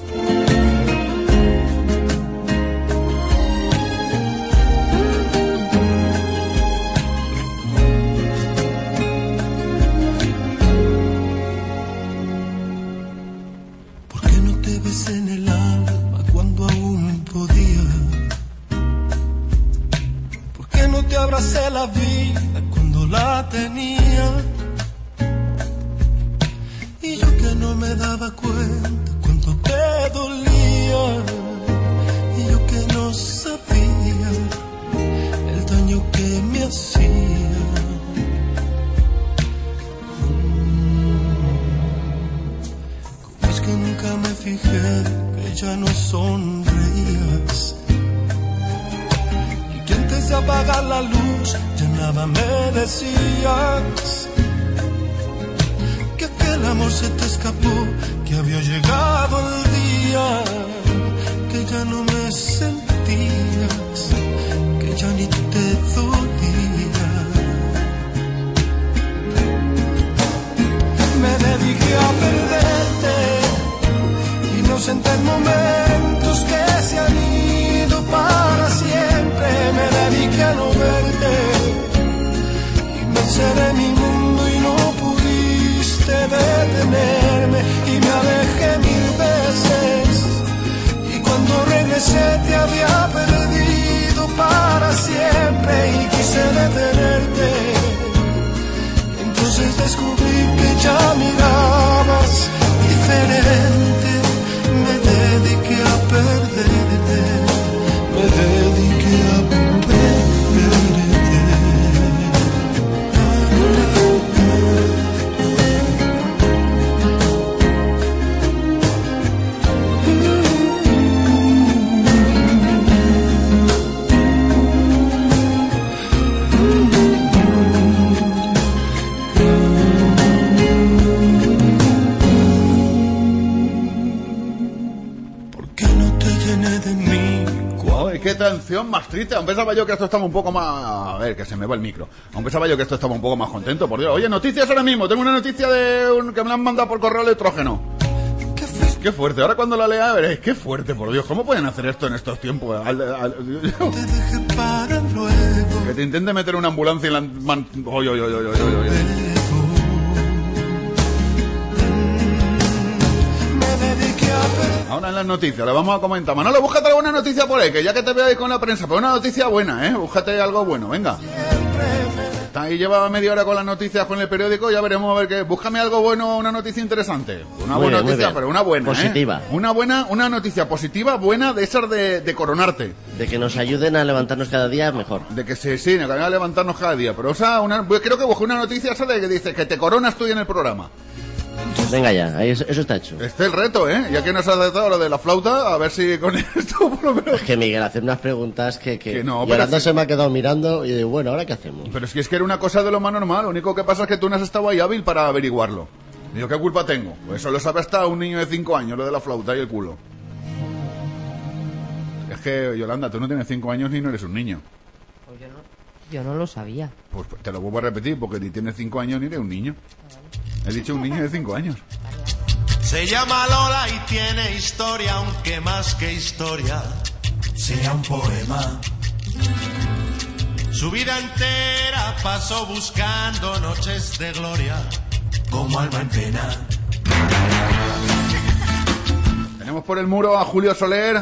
Triste. Aún pensaba yo que esto estaba un poco más. A ver, que se me va el micro. Aún pensaba yo que esto estaba un poco más contento, por Dios. Oye, noticias ahora mismo. Tengo una noticia de un... que me la han mandado por correo electrógeno. Qué fuerte. Ahora cuando la lea veréis. Qué fuerte, por Dios. ¿Cómo pueden hacer esto en estos tiempos? Al- al- que te intente meter una ambulancia y la. man- Oy, oy, oy, las noticias, le vamos a comentar. Manolo, búscate alguna noticia por ahí, que ya que te veo ahí con la prensa, pero una noticia buena, ¿eh? Búscate algo bueno, venga. Está ahí llevaba media hora con las noticias con el periódico, ya veremos a ver qué. Búscame algo bueno, una noticia interesante. Una Muy buena bien, noticia, pero una buena, ¿eh? Positiva. Una buena, una noticia positiva, buena, de esas de, de coronarte. De que nos ayuden a levantarnos cada día mejor. De que se, sí, que a levantarnos cada día. Pero, o sea, una, pues creo que busqué una noticia esa de que dice que te coronas tú en el programa. Venga ya, ahí eso, eso está hecho. Este es el reto, ¿eh? Ya que nos has dado lo de la flauta, a ver si con esto por lo menos... Es que Miguel, hacer unas preguntas que, que, Que no, pero Yolanda sí. se me ha quedado mirando y digo, bueno, ¿ahora qué hacemos? Pero es que es que era una cosa de lo más normal. Lo único que pasa es que tú no has estado ahí hábil para averiguarlo. Y yo, ¿qué culpa tengo? Pues eso lo sabe hasta un niño de 5 años, lo de la flauta y el culo. Es que, Yolanda, tú no tienes 5 años ni no eres un niño. Yo no lo sabía. Pues te lo vuelvo a repetir, porque ni tienes 5 años ni eres un niño. He dicho un niño de 5 años. Se llama Lola y tiene historia, aunque más que historia sea un poema. Su vida entera pasó buscando noches de gloria, como alma en pena. Tenemos por el muro a Julio Soler.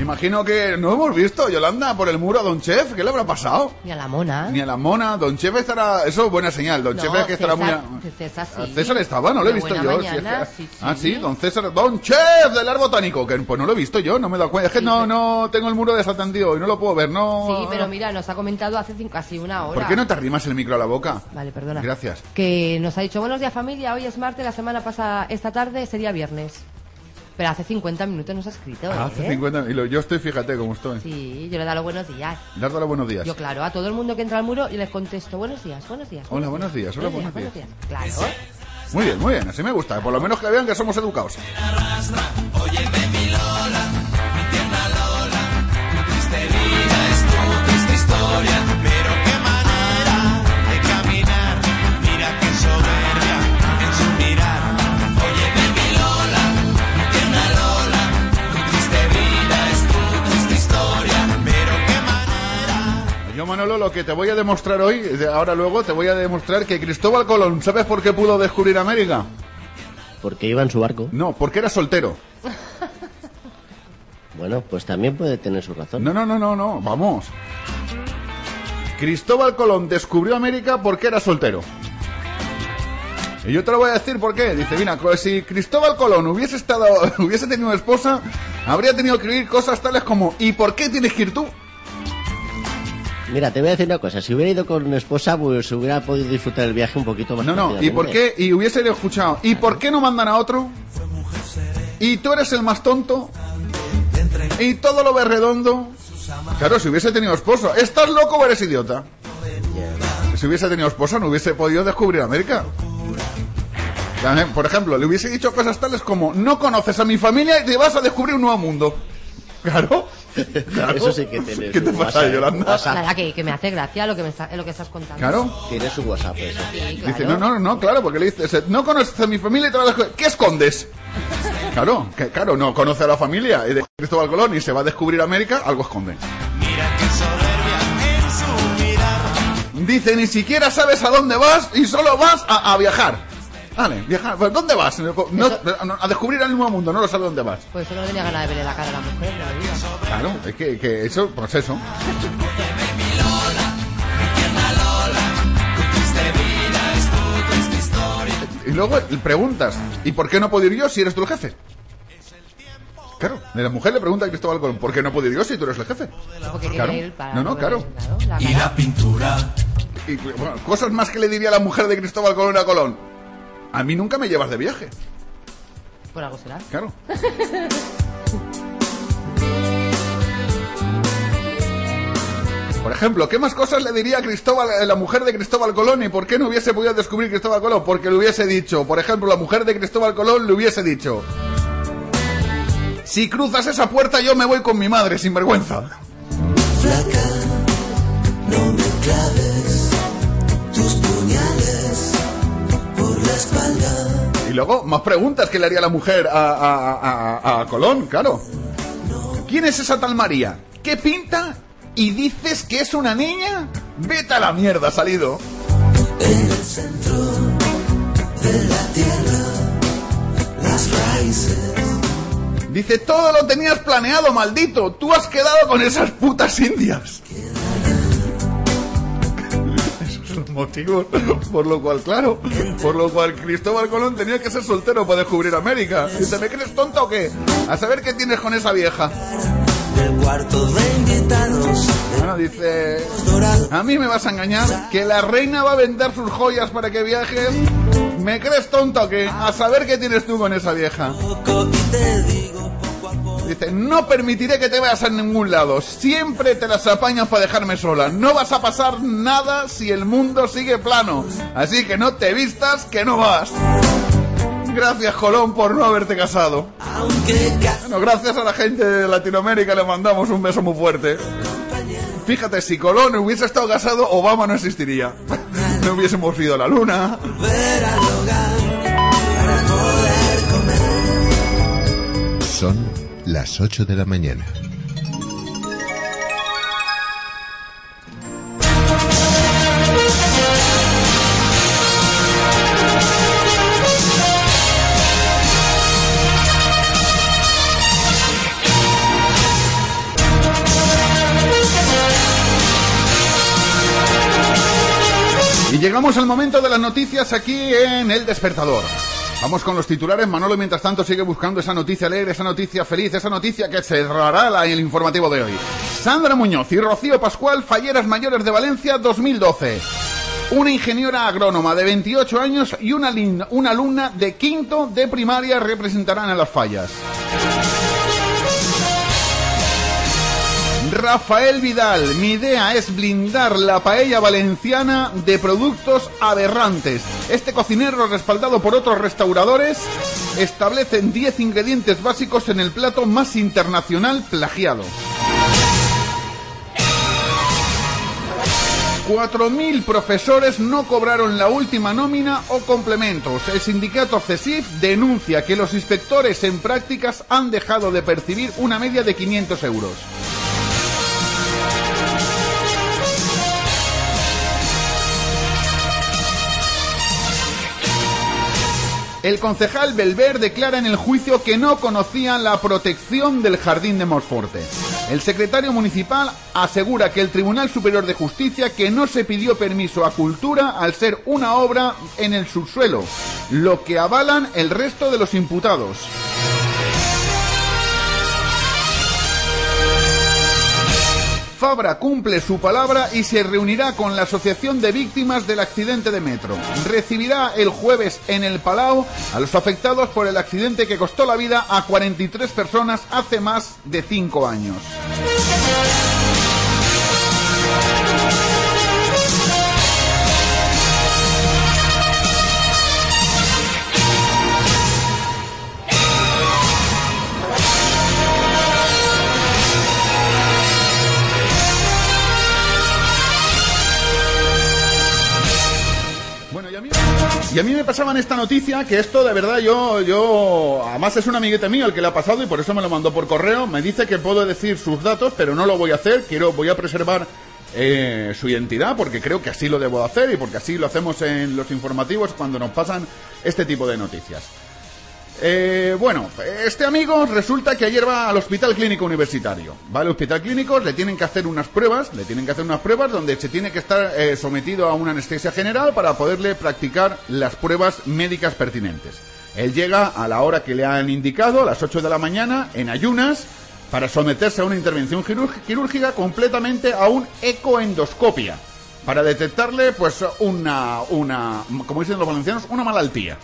Imagino que no hemos visto, Yolanda, por el muro a Don Chef. ¿Qué le habrá pasado? Y a la mona. Ni a la mona. Don Chef estará... Eso es buena señal. Don No, Chef es que estará muy... César, César sí. César estaba, no lo he visto yo. si es mañana, que- sí, sí. Ah, sí, don César, don Chef del Ar Botánico, que pues no lo he visto yo, no me he dado cuenta. Es que no, no tengo el muro desatendido y no lo puedo ver, no. Sí, pero mira, nos ha comentado hace cinco, casi una hora. ¿Por qué no te arrimas el micro a la boca? Vale, perdona. Gracias. Que nos ha dicho, buenos días familia, hoy es martes, la semana pasada, esta tarde sería viernes. Pero hace 50 minutos nos ha escrito, Ah, Hace ¿eh? 50 y lo- yo estoy, fíjate cómo estoy. Sí, yo le he dado los buenos días. Le has dado los buenos días. Yo, claro, a todo el mundo que entra al muro y les contesto, buenos días, buenos días. Hola, buenos días, hola, buenos días. Claro. Muy bien, muy bien, así me gusta. Por lo menos que vean que somos educados. Óyeme mi Lola, mi tierna Lola, tu triste vida es tu triste historia, Yo, Manolo, lo que te voy a demostrar hoy, ahora luego, te voy a demostrar que Cristóbal Colón, ¿sabes por qué pudo descubrir América? Porque iba en su barco. No, porque era soltero. Bueno, pues también puede tener su razón. No, no, no, no, no, vamos. Cristóbal Colón descubrió América porque era soltero. Y yo te lo voy a decir por qué. Dice, mira, si Cristóbal Colón hubiese estado, hubiese tenido esposa, habría tenido que oír cosas tales como ¿y por qué tienes que ir tú? Mira, te voy a decir una cosa. Si hubiera ido con una esposa, pues hubiera podido disfrutar el viaje un poquito más No, no, ¿y por qué? Y hubiese escuchado, ¿y por qué no mandan a otro? Y tú eres el más tonto. Y todo lo ves redondo. Claro, si hubiese tenido esposo. ¿Estás loco o eres idiota? Si hubiese tenido esposa, no hubiese podido descubrir América. También, Por ejemplo, le hubiese dicho cosas tales como, no conoces a mi familia y te vas a descubrir un nuevo mundo. Claro. Claro. Eso sí que tiene ¿Qué te su pasa, WhatsApp. Yolanda? Nada, que, que me hace gracia lo que, me está- lo que estás contando. Claro. Tiene su WhatsApp. eso. Sí, claro. Dice, no, no, no, claro, porque le dices, no conoces a mi familia y te vas a descubrir. ¿Qué escondes? Claro, que, claro, no conoce a la familia de Cristóbal Colón y se va a descubrir América, algo esconde. Dice, ni siquiera sabes a dónde vas y solo vas a, a viajar. Vale, viajar. Pues, ¿Dónde vas? No, a descubrir el nuevo mundo, no lo sabe dónde vas. Pues solo no tenía ganas de verle la cara a la mujer, la vida. Claro, es que, que eso, pues eso. Y luego preguntas, ¿y por qué no puedo ir yo si eres tú el jefe? Claro, la mujer le pregunta a Cristóbal Colón, ¿por qué no puedo ir yo si tú eres el jefe? Porque Claro. ir para No, no, claro. la Y la pintura. Y bueno, cosas más que le diría la mujer de Cristóbal Colón a Colón. A mí nunca me llevas de viaje. Por algo será. Claro. Por ejemplo, ¿qué más cosas le diría a Cristóbal, eh, la mujer de Cristóbal Colón y por qué no hubiese podido descubrir Cristóbal Colón? Porque le hubiese dicho, por ejemplo, la mujer de Cristóbal Colón le hubiese dicho, si cruzas esa puerta yo me voy con mi madre, sin vergüenza. Luego, más preguntas que le haría la mujer a, a- a- Colón, claro. ¿Quién es esa tal María? ¿Qué pinta? ¿Y dices que es una niña? Vete a la mierda, salido. En el centro de la tierra, las raíces. Dice, todo lo tenías planeado, maldito. Tú has quedado con esas putas indias. Motivos por lo cual, claro, por lo cual Cristóbal Colón tenía que ser soltero para descubrir América. Dice, ¿me crees tonto o qué? A saber qué tienes con esa vieja. Bueno, dice, a mí me vas a engañar, que la reina va a vender sus joyas para que viajes. ¿Me crees tonto o qué? A saber qué tienes tú con esa vieja. Dice, no permitiré que te vayas a ningún lado. Siempre te las apañas para dejarme sola. No vas a pasar nada si el mundo sigue plano. Así que no te vistas, que no vas. Gracias, Colón, por no haberte casado. Bueno, gracias a la gente de Latinoamérica le mandamos un beso muy fuerte. Fíjate, si Colón hubiese estado casado, Obama no existiría. No hubiésemos ido a la luna. Son las 8 de la mañana. Y llegamos al momento de las noticias aquí en El Despertador. Vamos con los titulares. Manolo, mientras tanto, sigue buscando esa noticia alegre, esa noticia feliz, esa noticia que cerrará la- el informativo de hoy. Sandra Muñoz y Rocío Pascual, falleras mayores de Valencia 2012. Una ingeniera agrónoma de 28 años y una, una alumna de quinto de primaria representarán a las fallas. Rafael Vidal, mi idea es blindar la paella valenciana de productos aberrantes. Este cocinero, respaldado por otros restauradores, establecen 10 ingredientes básicos en el plato más internacional plagiado. 4.000 profesores no cobraron la última nómina o complementos. El sindicato CESIF denuncia que los inspectores en prácticas han dejado de percibir una media de 500 euros. El concejal Belver declara en el juicio que no conocía la protección del jardín de Mosforte. El secretario municipal asegura que el Tribunal Superior de Justicia que no se pidió permiso a Cultura al ser una obra en el subsuelo, lo que avalan el resto de los imputados. Cumple su palabra y se reunirá con la Asociación de Víctimas del Accidente de Metro. Recibirá el jueves en el Palau a los afectados por el accidente que costó la vida a 43 personas hace más de 5 años. Y a mí me pasaban esta noticia, que esto de verdad yo, yo, además es un amiguete mío el que le ha pasado y por eso me lo mandó por correo. Me dice que puedo decir sus datos, pero no lo voy a hacer. Quiero, voy a preservar eh, su identidad porque creo que así lo debo hacer y porque así lo hacemos en los informativos cuando nos pasan este tipo de noticias. Eh, bueno, este amigo resulta que ayer va al Hospital Clínico Universitario. Va al Hospital Clínico, le tienen que hacer unas pruebas, le tienen que hacer unas pruebas donde se tiene que estar eh, sometido a una anestesia general para poderle practicar las pruebas médicas pertinentes. Él llega a la hora que le han indicado, a las 8 de la mañana, en ayunas, para someterse a una intervención quirúrg- quirúrgica completamente a un ecoendoscopia, para detectarle, pues, una, una, como dicen los valencianos, una malaltía.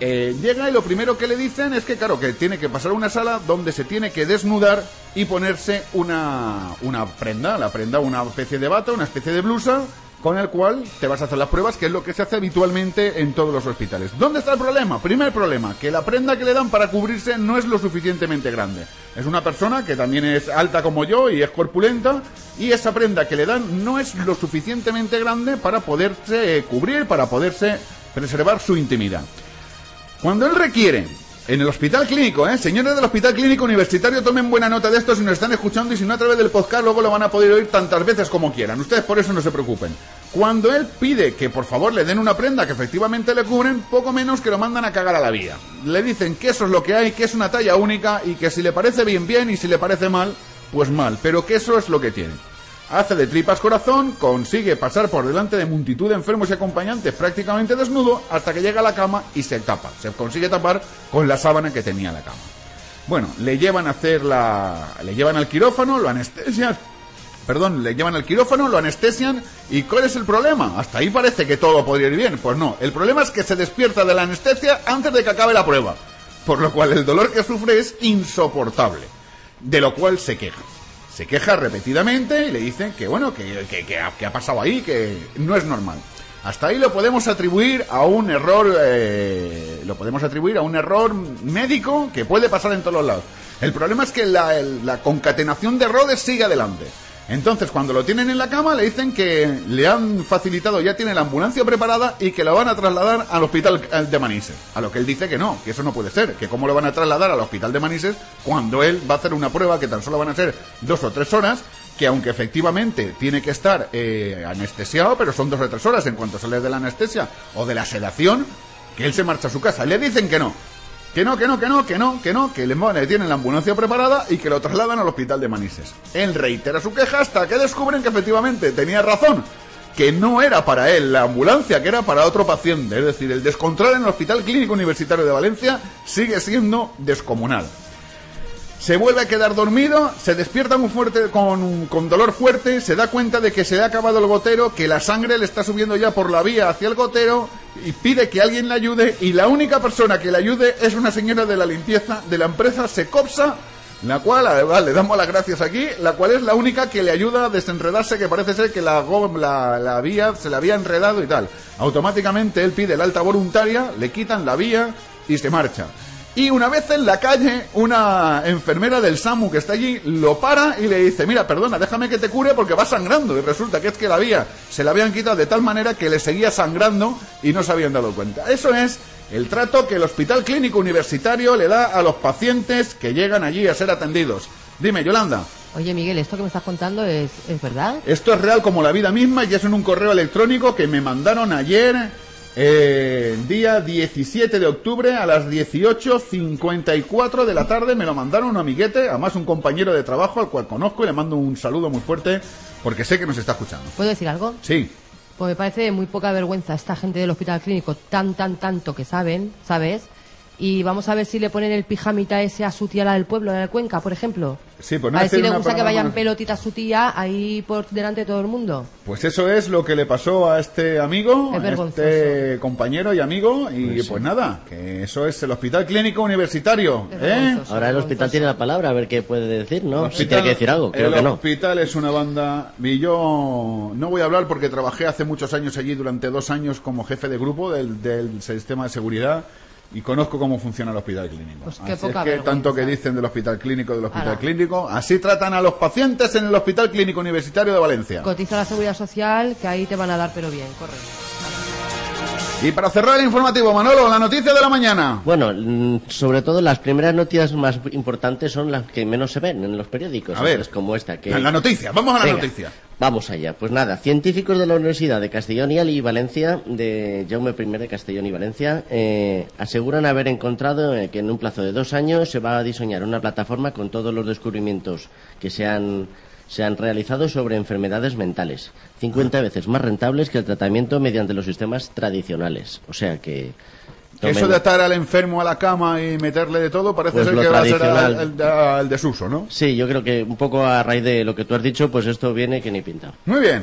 Eh, llega y lo primero que le dicen es que, claro, que tiene que pasar a una sala donde se tiene que desnudar y ponerse una, una prenda, la prenda, una especie de bata, una especie de blusa, con el cual te vas a hacer las pruebas, que es lo que se hace habitualmente en todos los hospitales. ¿Dónde está el problema? Primer problema, que la prenda que le dan para cubrirse no es lo suficientemente grande. Es una persona que también es alta como yo y es corpulenta, y esa prenda que le dan no es lo suficientemente grande para poderse eh, cubrir, para poderse preservar su intimidad. Cuando él requiere, en el hospital clínico, ¿eh? señores del hospital clínico universitario, tomen buena nota de esto si nos están escuchando y si no a través del podcast luego lo van a poder oír tantas veces como quieran. Ustedes por eso no se preocupen. Cuando él pide que por favor le den una prenda que efectivamente le cubren, poco menos que lo mandan a cagar a la vía. Le dicen que eso es lo que hay, que es una talla única y que si le parece bien, bien y si le parece mal, pues mal, pero que eso es lo que tiene. Hace de tripas corazón, consigue pasar por delante de multitud de enfermos y acompañantes prácticamente desnudo hasta que llega a la cama y se tapa. Se consigue tapar con la sábana que tenía en la cama. Bueno, le llevan a hacer la. le llevan al quirófano, lo anestesian. Perdón, le llevan al quirófano, lo anestesian. ¿Y cuál es el problema? Hasta ahí parece que todo podría ir bien. Pues no, el problema es que se despierta de la anestesia antes de que acabe la prueba. Por lo cual el dolor que sufre es insoportable. De lo cual se queja. Se queja repetidamente y le dicen que, bueno, que, que, que ha, pasado ahí, que no es normal. Hasta ahí lo podemos atribuir a un error, eh, lo podemos atribuir a un error médico que puede pasar en todos lados. El problema es que la, la concatenación de errores sigue adelante. Entonces, cuando lo tienen en la cama, le dicen que le han facilitado, ya tiene la ambulancia preparada y que lo van a trasladar al hospital eh, de Manises. A lo que él dice que no, que eso no puede ser, que cómo lo van a trasladar al hospital de Manises cuando él va a hacer una prueba que tan solo van a ser dos o tres horas, que aunque efectivamente tiene que estar eh, anestesiado, pero son dos o tres horas en cuanto sale de la anestesia o de la sedación, que él se marcha a su casa. Le dicen que no, que no, que no, que no, que no, que no, que le, tienen la ambulancia preparada y que lo trasladan al hospital de Manises. Él reitera su queja hasta que descubren que efectivamente tenía razón, que no era para él la ambulancia, que era para otro paciente. Es decir, el descontrol en el Hospital Clínico Universitario de Valencia sigue siendo descomunal. Se vuelve a quedar dormido, se despierta muy fuerte, con, con dolor fuerte, se da cuenta de que se le ha acabado el gotero, que la sangre le está subiendo ya por la vía hacia el gotero y pide que alguien le ayude y la única persona que le ayude es una señora de la limpieza de la empresa Secopsa, la cual, además, le damos las gracias aquí, la cual es la única que le ayuda a desenredarse, que parece ser que la, la, la vía se le había enredado y tal. Automáticamente él pide la alta voluntaria, le quitan la vía y se marcha. Y una vez en la calle, una enfermera del SAMU que está allí lo para y le dice, mira, perdona, déjame que te cure porque va sangrando. Y resulta que es que la vía se la habían quitado de tal manera que le seguía sangrando y no se habían dado cuenta. Eso es el trato que el Hospital Clínico Universitario le da a los pacientes que llegan allí a ser atendidos. Dime, Yolanda. Oye, Miguel, ¿esto que me estás contando es, es verdad? Esto es real como la vida misma y es en un correo electrónico que me mandaron ayer, eh, día 17 de octubre a las 18.54 de la tarde. Me lo mandaron un amiguete, además un compañero de trabajo al cual conozco y le mando un saludo muy fuerte porque sé que nos está escuchando. ¿Puedo decir algo? Sí, Pues me parece muy poca vergüenza esta gente del hospital clínico, tan, tan, tanto que saben, ¿sabes? Y vamos a ver si le ponen el pijamita ese a su tía, la del pueblo, la de Cuenca, por ejemplo. sí, pues no a ver si le gusta que vayan más. pelotitas a su tía ahí por delante de todo el mundo. Pues eso es lo que le pasó a este amigo, Es a este compañero y amigo, y Pues pues, sí. nada, que eso es el Hospital Clínico Universitario, ¿eh? Ahora el hospital tiene la palabra, a ver qué puede decir, ¿no? Si tiene que decir algo, creo el que no. hospital es una banda. Y yo no voy a hablar porque trabajé hace muchos años allí, durante dos años, como jefe de grupo del, del sistema de seguridad y conozco cómo funciona el hospital clínico. Pues qué así poca es que vergüenza. tanto que dicen del hospital clínico, del hospital clínico, así tratan a los pacientes en el Hospital Clínico Universitario de Valencia. Cotiza la seguridad social, que ahí te van a dar pero bien, corre. Y para cerrar el informativo, Manolo, la noticia de la mañana. Bueno, mm, sobre todo las primeras noticias más importantes son las que menos se ven en los periódicos. A ver. como esta. Que... La noticia, vamos a la Venga, noticia. Vamos allá. Pues nada, científicos de la Universidad de Castellón y Ali Valencia, de Jaume I de Castellón y Valencia, eh, aseguran haber encontrado eh, que en un plazo de dos años se va a diseñar una plataforma con todos los descubrimientos que se han, se han realizado sobre enfermedades mentales, 50 veces más rentables que el tratamiento mediante los sistemas tradicionales. O sea que... Que Eso de estar al enfermo a la cama y meterle de todo parece Pues ser que va a ser al- el desuso, ¿no? Sí, yo creo que un poco a raíz de lo que tú has dicho, pues esto viene que ni pinta. Muy bien.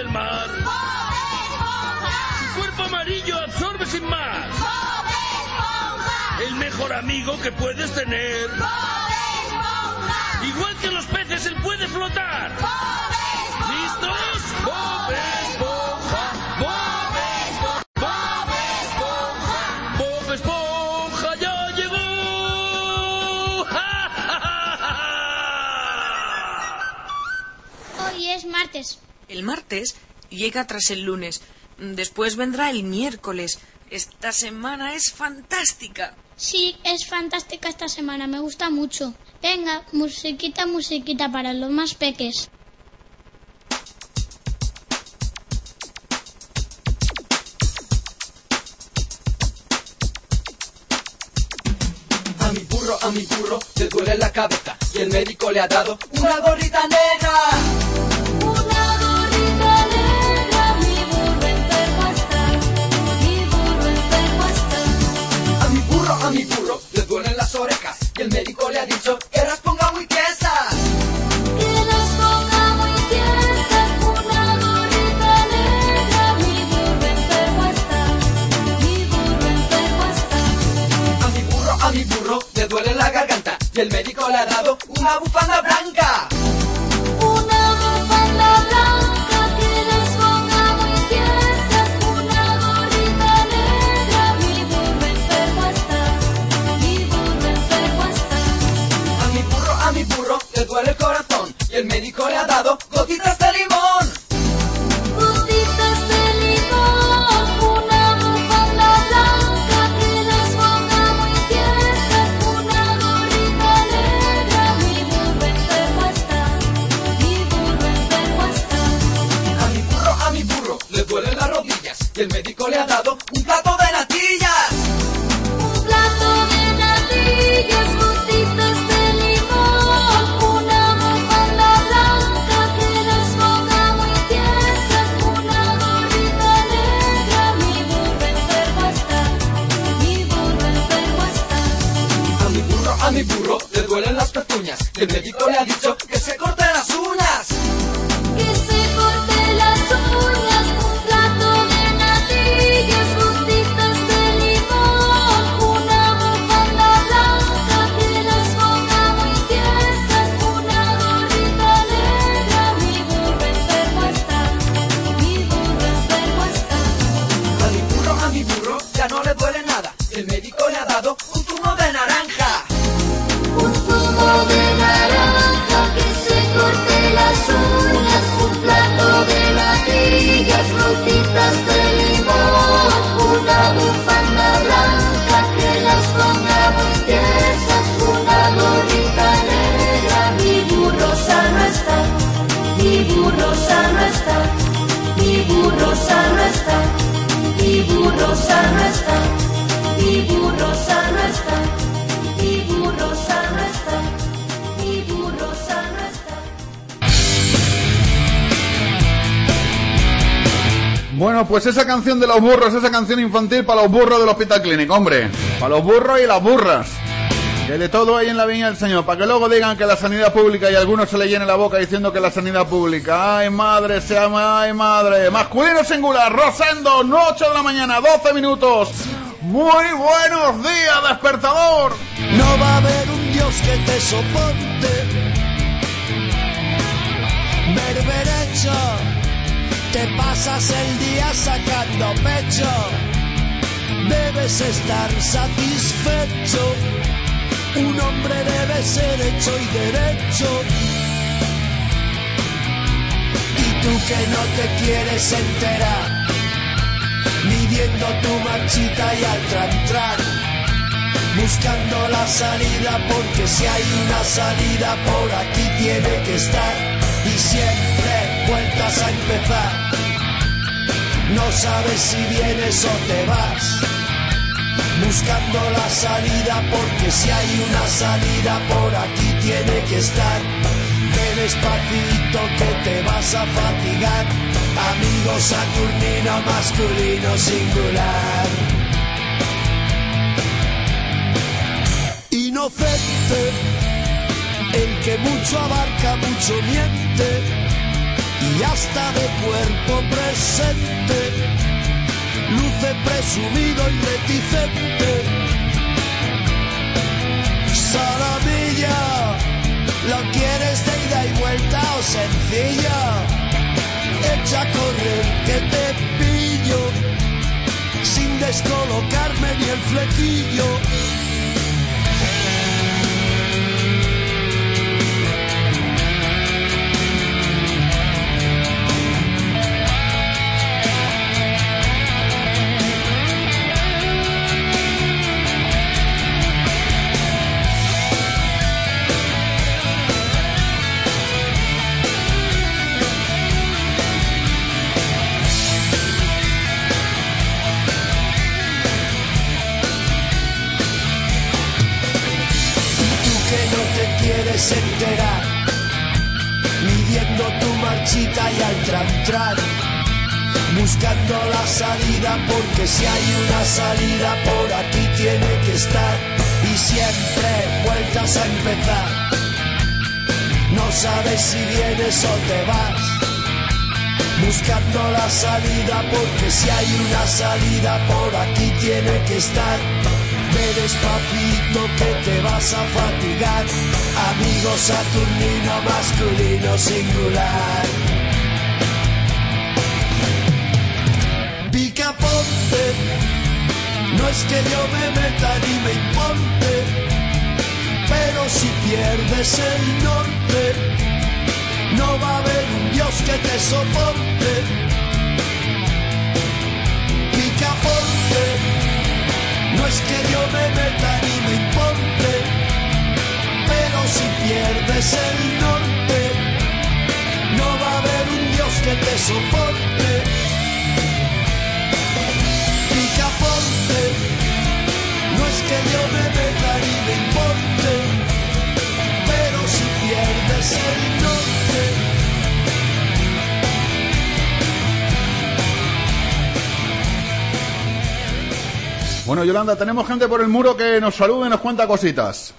Del mar. Su cuerpo amarillo absorbe sin más. El mejor amigo que puedes tener. Igual que los peces, él puede flotar. ¿Listos? Esponja ya llegó. Hoy es martes. El martes llega tras el lunes. Después vendrá el miércoles. Esta semana es fantástica. Sí, es fantástica esta semana, me gusta mucho. Venga, musiquita, musiquita para los más peques. A mi burro, a mi burro, le duele la cabeza y el médico le ha dado una gorrita negra. Burro, a mi burro, le duelen las orejas y el médico le ha dicho que las ponga muy tiesas. Que las ponga muy tiesas, una gorrita negra, mi burro enfermo está, mi burro enfermo está. A mi burro, a mi burro, le duele la garganta y el médico le ha dado una bufanda blanca. Pues esa canción de los burros, esa canción infantil para los burros del Hospital Clínico, hombre. Para los burros y las burras. Que de todo hay en la viña del Señor. Para que luego digan que la sanidad pública y algunos se le llene la boca diciendo que la sanidad pública. Ay, madre, se llama, ay, madre. Masculino singular, Rosendo, 8 de la mañana, 12 minutos. Muy buenos días, despertador. No va a haber un Dios que te soporte. Berberecho, te pasas el día sacando pecho. Debes estar satisfecho. Un hombre debe ser hecho y derecho. Y tú que no te quieres enterar, midiendo tu marchita y al tran buscando la salida porque si hay una salida por aquí tiene que estar y siempre vueltas a empezar. No sabes si vienes o te vas, buscando la salida porque si hay una salida por aquí tiene que estar. Ve despacito que te vas a fatigar, amigo saturnino masculino singular. inocente, el que mucho abarca, mucho miente, y hasta de cuerpo presente, luce presumido y reticente. Salamilla, ¿lo quieres de ida y vuelta o sencilla? Echa a correr que te pillo, sin descolocarme ni el flequillo. Midiendo tu marchita y al tran, buscando la salida porque si hay una salida por aquí tiene que estar y siempre vueltas a empezar. No sabes si vienes o te vas. Buscando la salida porque si hay una salida por aquí tiene que estar. Ve despacito que te vas a fatigar, amigo saturnino masculino singular. Picaponte, no es que yo me meta ni me imponte, pero si pierdes el norte, no va a haber un Dios que te soporte. No es que yo me meta ni me imponte, pero si pierdes el norte, no va a haber un Dios que te soporte. Picaponte, no es que yo me meta ni me importe, pero si pierdes el norte, Bueno, Yolanda, tenemos gente por el muro que nos saluda y nos cuenta cositas.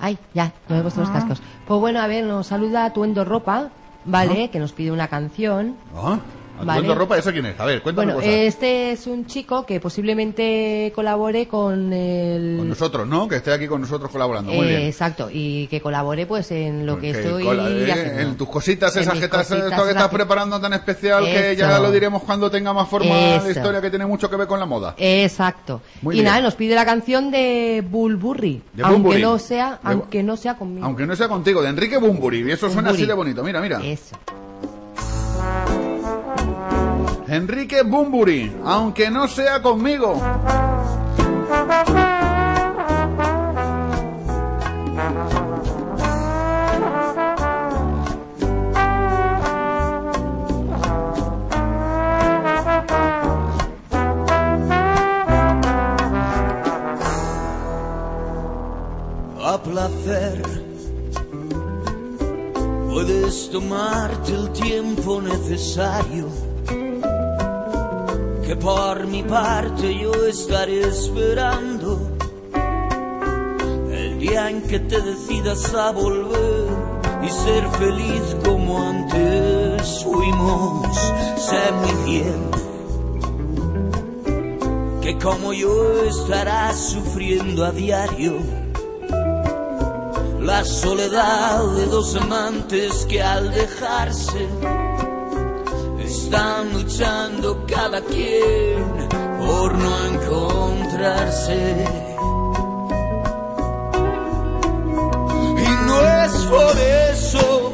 Ay, ya, no he puesto los cascos. Pues bueno, a ver, nos saluda Tuendo Ropa, ¿vale? Que nos pide una canción. Ah, Vale. Ropa, ¿ese quién es? A ver, cuéntame Bueno, cosas. este es un chico que posiblemente colabore con el... Con nosotros, ¿no? Que esté aquí con nosotros colaborando. Muy Eh, bien. Exacto, y que colabore pues en lo que Que estoy eh, haciendo. en tus cositas En esas que estás, cositas esto que estás esas que- preparando tan especial que ya Eso. lo diremos cuando tenga más forma Eso. la historia que tiene mucho que ver con la moda. Exacto. Muy y bien. nada, nos pide la canción de Bulburri, De aunque no sea, De- aunque no sea conmigo. Aunque no sea contigo, de Enrique Bumburi. Y eso suena así de bonito. Mira, mira. Eso. Enrique Bumburi, aunque no sea conmigo. a placer. Puedes tomarte el tiempo necesario, que por mi parte yo estaré esperando el día en que te decidas a volver y ser feliz como antes fuimos. Sé muy bien que como yo estarás sufriendo a diario la soledad de dos amantes que al dejarse están luchando cada quien por no encontrarse. Y no es por eso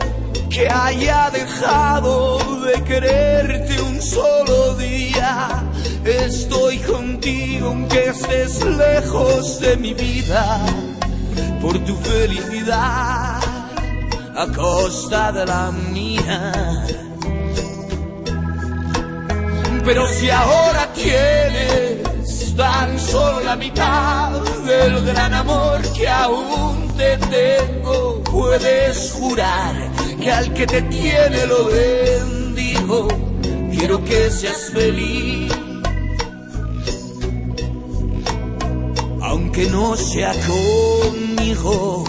que haya dejado de quererte un solo día. Estoy contigo aunque estés lejos de mi vida por tu felicidad a costa de la mía. Pero si ahora tienes tan solo la mitad del gran amor que aún te tengo, puedes jurar que al que te tiene lo bendigo. Quiero que seas feliz, aunque no sea conmigo.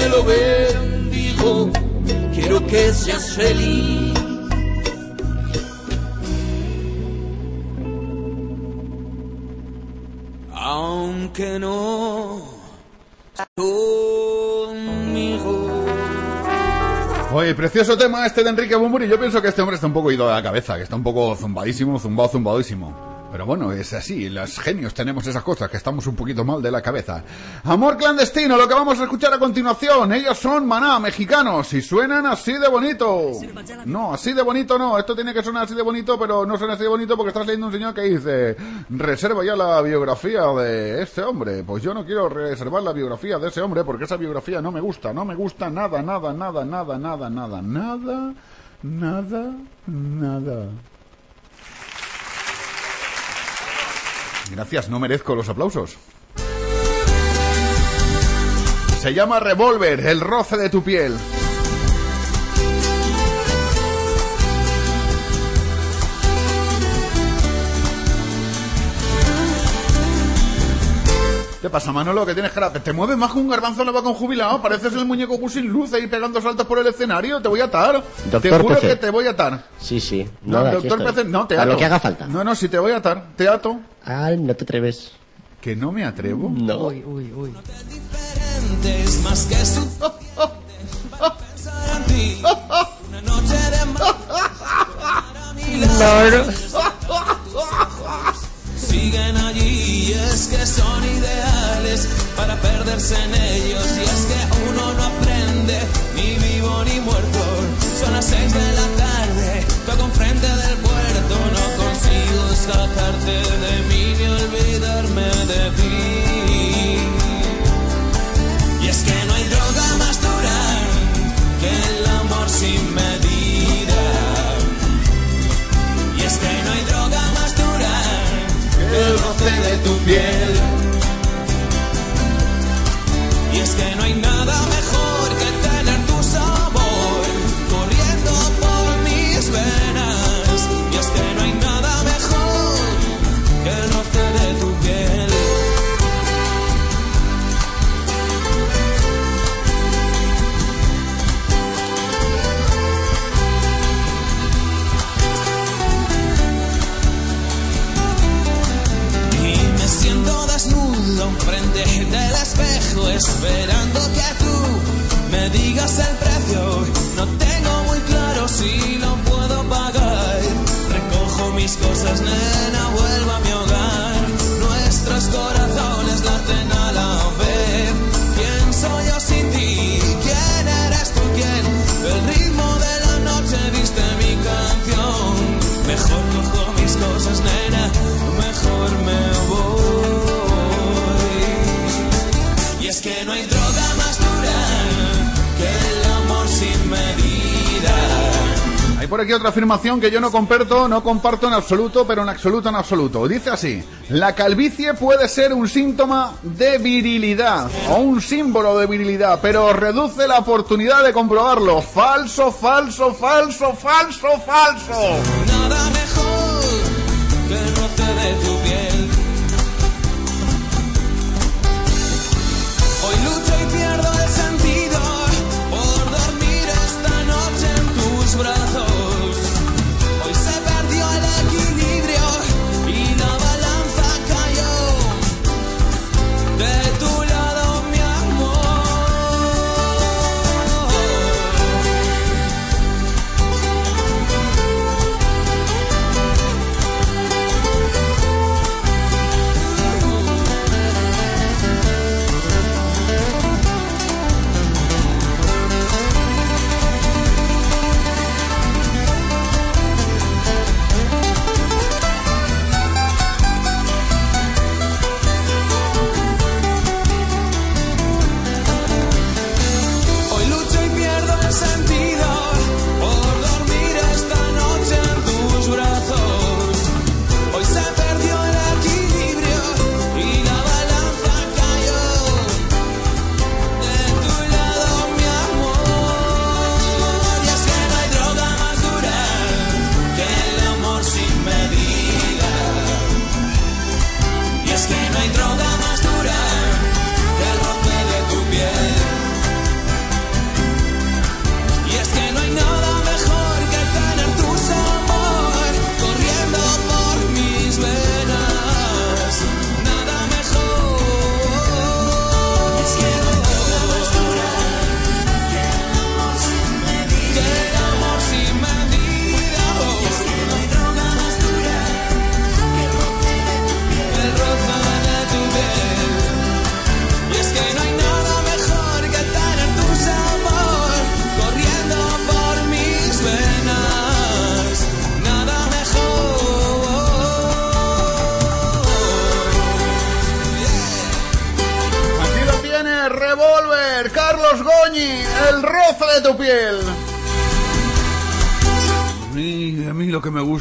Tiene lo bendigo. Quiero que seas feliz. Aunque no conmigo. Oye, precioso tema este de Enrique Bumburi. Yo pienso que este hombre está un poco ido de la cabeza, que está un poco zumbadísimo, zumbado, zumbadísimo. Pero bueno, es así, los genios tenemos esas cosas, que estamos un poquito mal de la cabeza. Amor clandestino, lo que vamos a escuchar a continuación. Ellos son maná, mexicanos, y suenan así de bonito. No, así de bonito no, esto tiene que sonar así de bonito, pero no suena así de bonito porque estás leyendo un señor que dice, reserva ya la biografía de este hombre. Pues yo no quiero reservar la biografía de ese hombre porque esa biografía no me gusta, no me gusta nada, nada, nada, nada, nada, nada, nada, nada, nada. Gracias, no merezco los aplausos. Se llama Revolver, el roce de tu piel. ¿Qué pasa, Manolo? Que tienes cara... ¿Te mueves más que un garbanzo no va con jubilado? Pareces el muñeco Gus sin luz ahí pegando saltos por el escenario. Te voy a atar. te juro PC. que te voy a atar. Sí, sí. No, doctor. PC, no, te A ato. lo que haga falta. No, no, si te voy a atar. Te ato. Ay, no te atreves. ¿Que no me atrevo? No. Uy, uy, uy. Es más que su pensar para perderse en ellos y es que uno no aprende ni vivo ni muerto. Son las seis de la tarde, toco enfrente del puerto, no consigo sacarte de mí ni olvidarme de ti. Y es que no hay droga más dura que el amor sin medida. Y es que no hay droga más dura que el roce de tu piel. Por aquí otra afirmación que yo no comparto, no comparto en absoluto, pero en absoluto, en absoluto. Dice así, la calvicie puede ser un síntoma de virilidad o un símbolo de virilidad, pero reduce la oportunidad de comprobarlo. Falso, falso, falso, falso, falso. Nada mejor que roce de tu piel. Hoy lucho y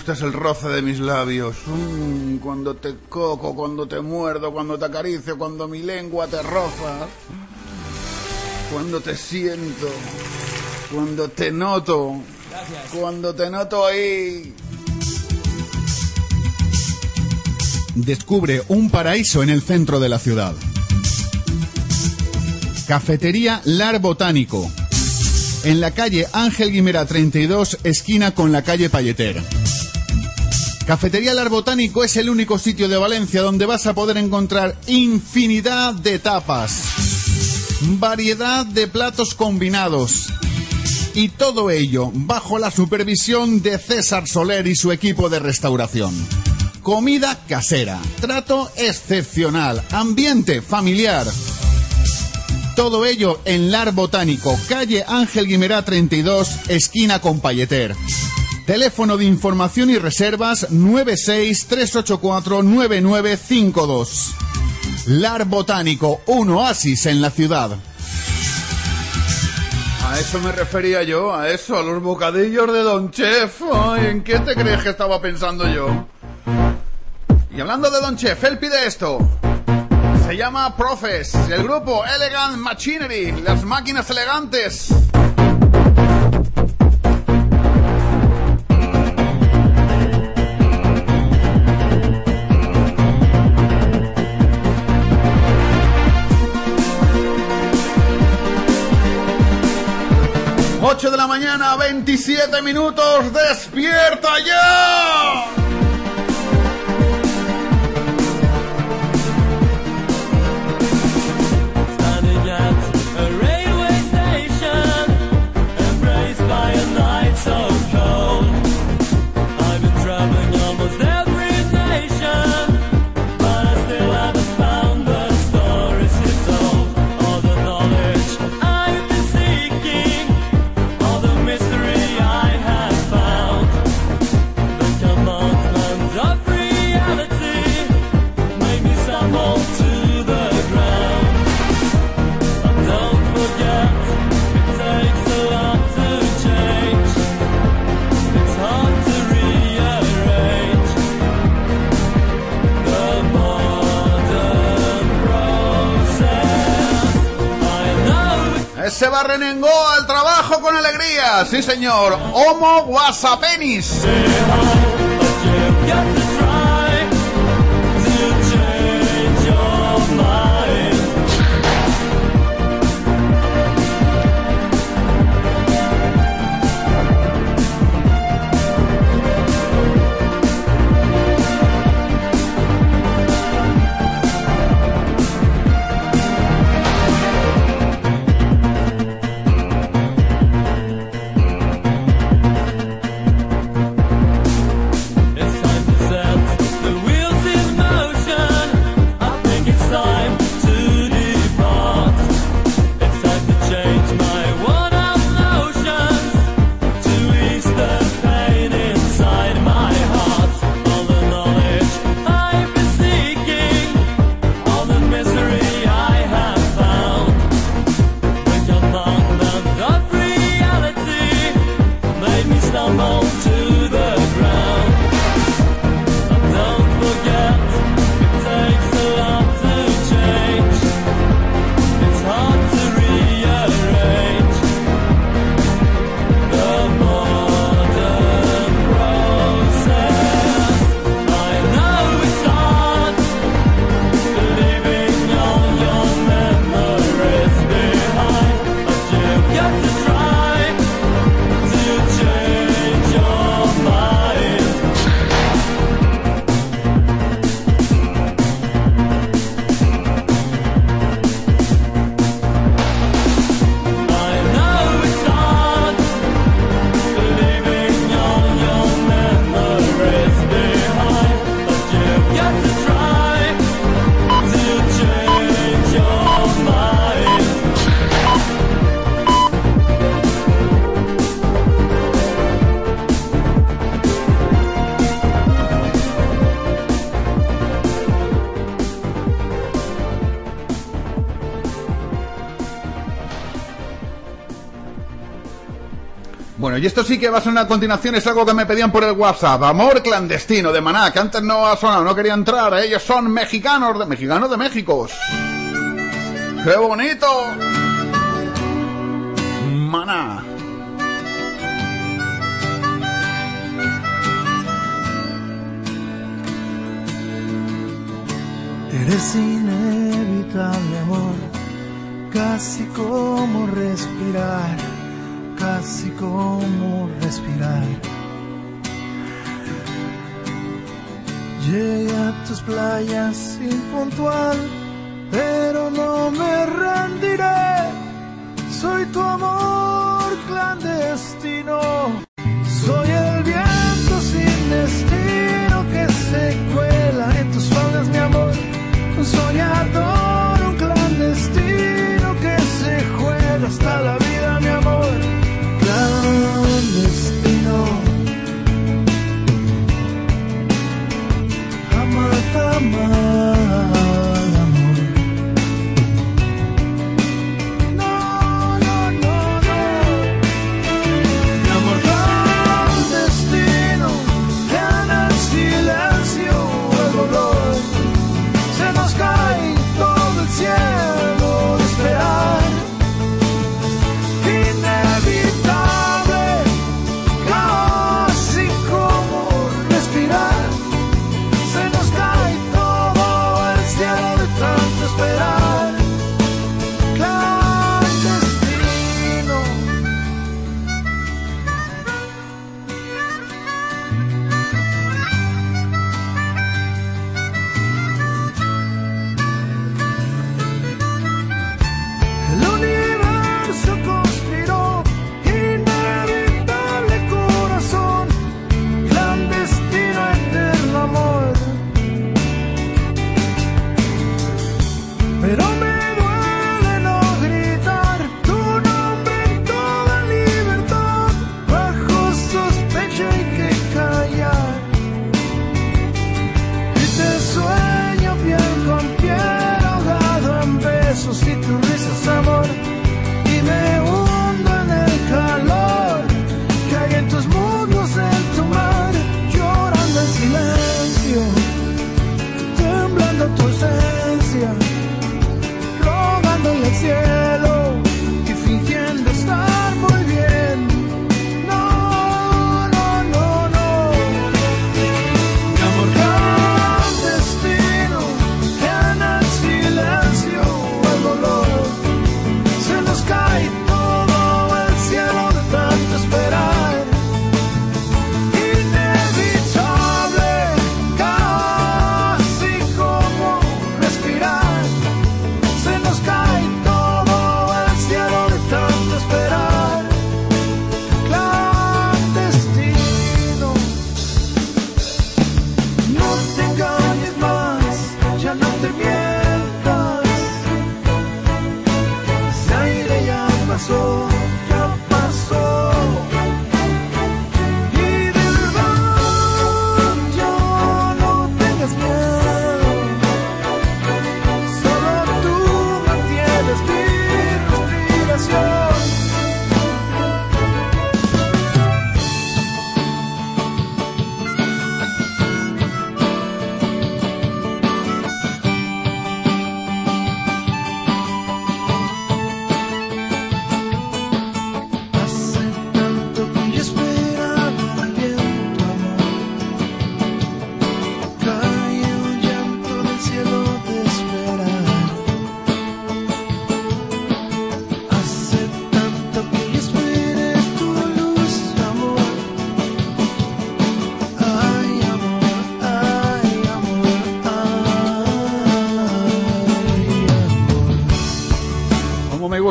el roce de mis labios. Mm, cuando te coco, cuando te muerdo, cuando te acaricio, cuando mi lengua te roza. Cuando te siento, cuando te noto, cuando te noto ahí. Descubre un paraíso en el centro de la ciudad. Cafetería Lar Botánico. En la calle Ángel Guimera 32, esquina con la calle Palleter. Cafetería Lar Botánico es el único sitio de Valencia donde vas a poder encontrar infinidad de tapas, variedad de platos combinados y todo ello bajo la supervisión de César Soler y su equipo de restauración. Comida casera, trato excepcional, ambiente familiar. Todo ello en Lar Botánico, calle Ángel Guimerá 32, esquina con Palleter. Teléfono de información y reservas 963849952. Lar Botánico, un oasis en la ciudad. A eso me refería yo, a eso, a los bocadillos de Don Chef. Ay, ¿En qué te crees que estaba pensando yo? Y hablando de Don Chef, él pide esto. Se llama Profes, el grupo Elegant Machinery, las máquinas elegantes. Ocho de la mañana, 27 minutos, despierta ya. se va Renengó al trabajo con alegría. Sí, señor. Homo Guasapenis. y esto sí que va a sonar a continuación, es algo que me pedían por el WhatsApp. Amor clandestino de Maná, que antes no ha sonado, no quería entrar. Ellos son mexicanos, de, mexicanos de México. ¡Qué bonito!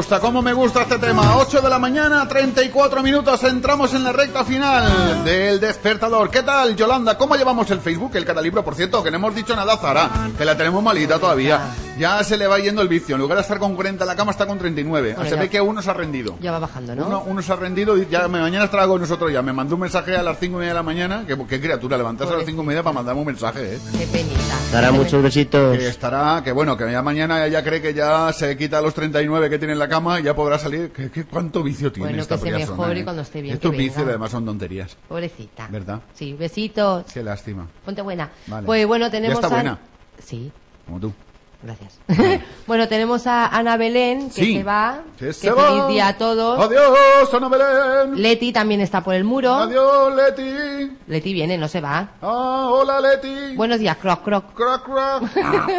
Gusta, cómo me gusta este tema. 8 de la mañana, 34 minutos, entramos en la recta final del despertador. ¿Qué tal, Yolanda? ¿Cómo llevamos el Facebook, el catalibro? Por cierto, que no hemos dicho nada Zara, que la tenemos malita todavía. Ya se le va yendo el vicio. En lugar de estar con 40 en la cama, está con 39. Bueno, se ya. ve que uno se ha rendido. Ya va bajando, ¿no? Uno, uno se ha rendido y ya me- mañana estará con nosotros ya. Me mandó un mensaje a las 5 y media de la mañana. Que, qué criatura, levantarse a las 5 y media para mandarme un mensaje, ¿eh? Qué penita. Dará muchos besitos. Que estará, que bueno, que ya mañana ella cree que ya se quita los 39 que tiene en la cama y ya podrá salir. ¿Qué, qué- cuánto vicio tiene Bueno, esta que se mejore eh? cuando esté bien, Estos vicios además son tonterías, Pobrecita. ¿verdad? Sí, besitos. Qué lástima. Ponte buena. Vale. Pues bueno, tenemos ¿Ya está a- buena? Sí, Como tú. Gracias. bueno, tenemos a Ana Belén, que Sí. se va. Que Que se feliz va. día a todos. Adiós, Ana Belén. Leti también está por el muro. Adiós, Leti. Leti viene, no se va. Ah, hola, Leti. Buenos días, croc, croc. Croc, croc.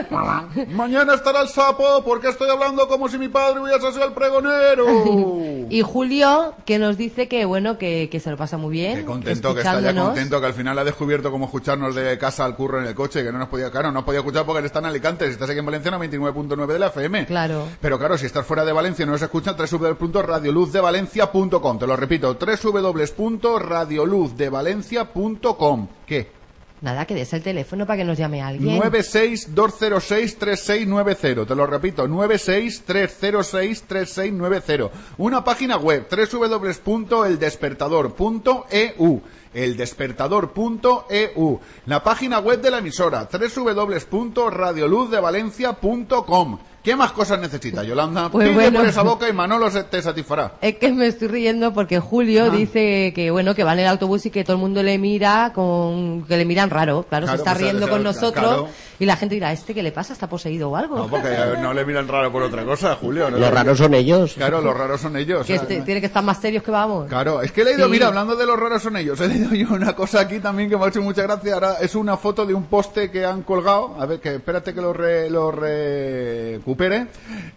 Mañana estará el sapo porque estoy hablando como si mi padre hubiese sido el pregonero. Y Julio, que nos dice que bueno, que, que se lo pasa muy bien. Qué contento que está ya contento que al final ha descubierto cómo escucharnos de casa al curro en el coche, que no nos podía, claro, no nos podía escuchar porque él está en Alicante, si estás aquí en Valencia, no 29.9 de la FM. Claro. Pero claro, si estás fuera de Valencia y no nos escuchan, www.radioluzdevalencia.com. Te lo repito, www.radioluzdevalencia.com. ¿Qué? Nada, que des el teléfono para que nos llame alguien. 962063690. Te lo repito, 963063690. Una página web, www.eldespertador.eu. Eldespertador.eu. La página web de la emisora, www.radioluzdevalencia.com. ¿Qué más cosas necesita, Yolanda? Pues Pide bueno. por esa boca y Manolo se- te satisfará. Es que me estoy riendo porque Julio Ah. dice que bueno que va en el autobús y que todo el mundo le mira con que le miran raro, claro, se está pues, riendo con nosotros claro. Y la gente dirá, ¿este qué le pasa? ¿Está poseído o algo? No, porque no le miran raro por otra cosa, Julio. ¿no? Los raros son ellos. Claro, los raros son ellos. que este- tiene que estar más serios que vamos. Claro, es que he leído, Sí. mira, hablando de los raros son ellos, he leído yo una cosa aquí también que me ha hecho mucha gracia. Ahora es una foto de un poste que han colgado. A ver, que espérate que lo, re- lo recupere.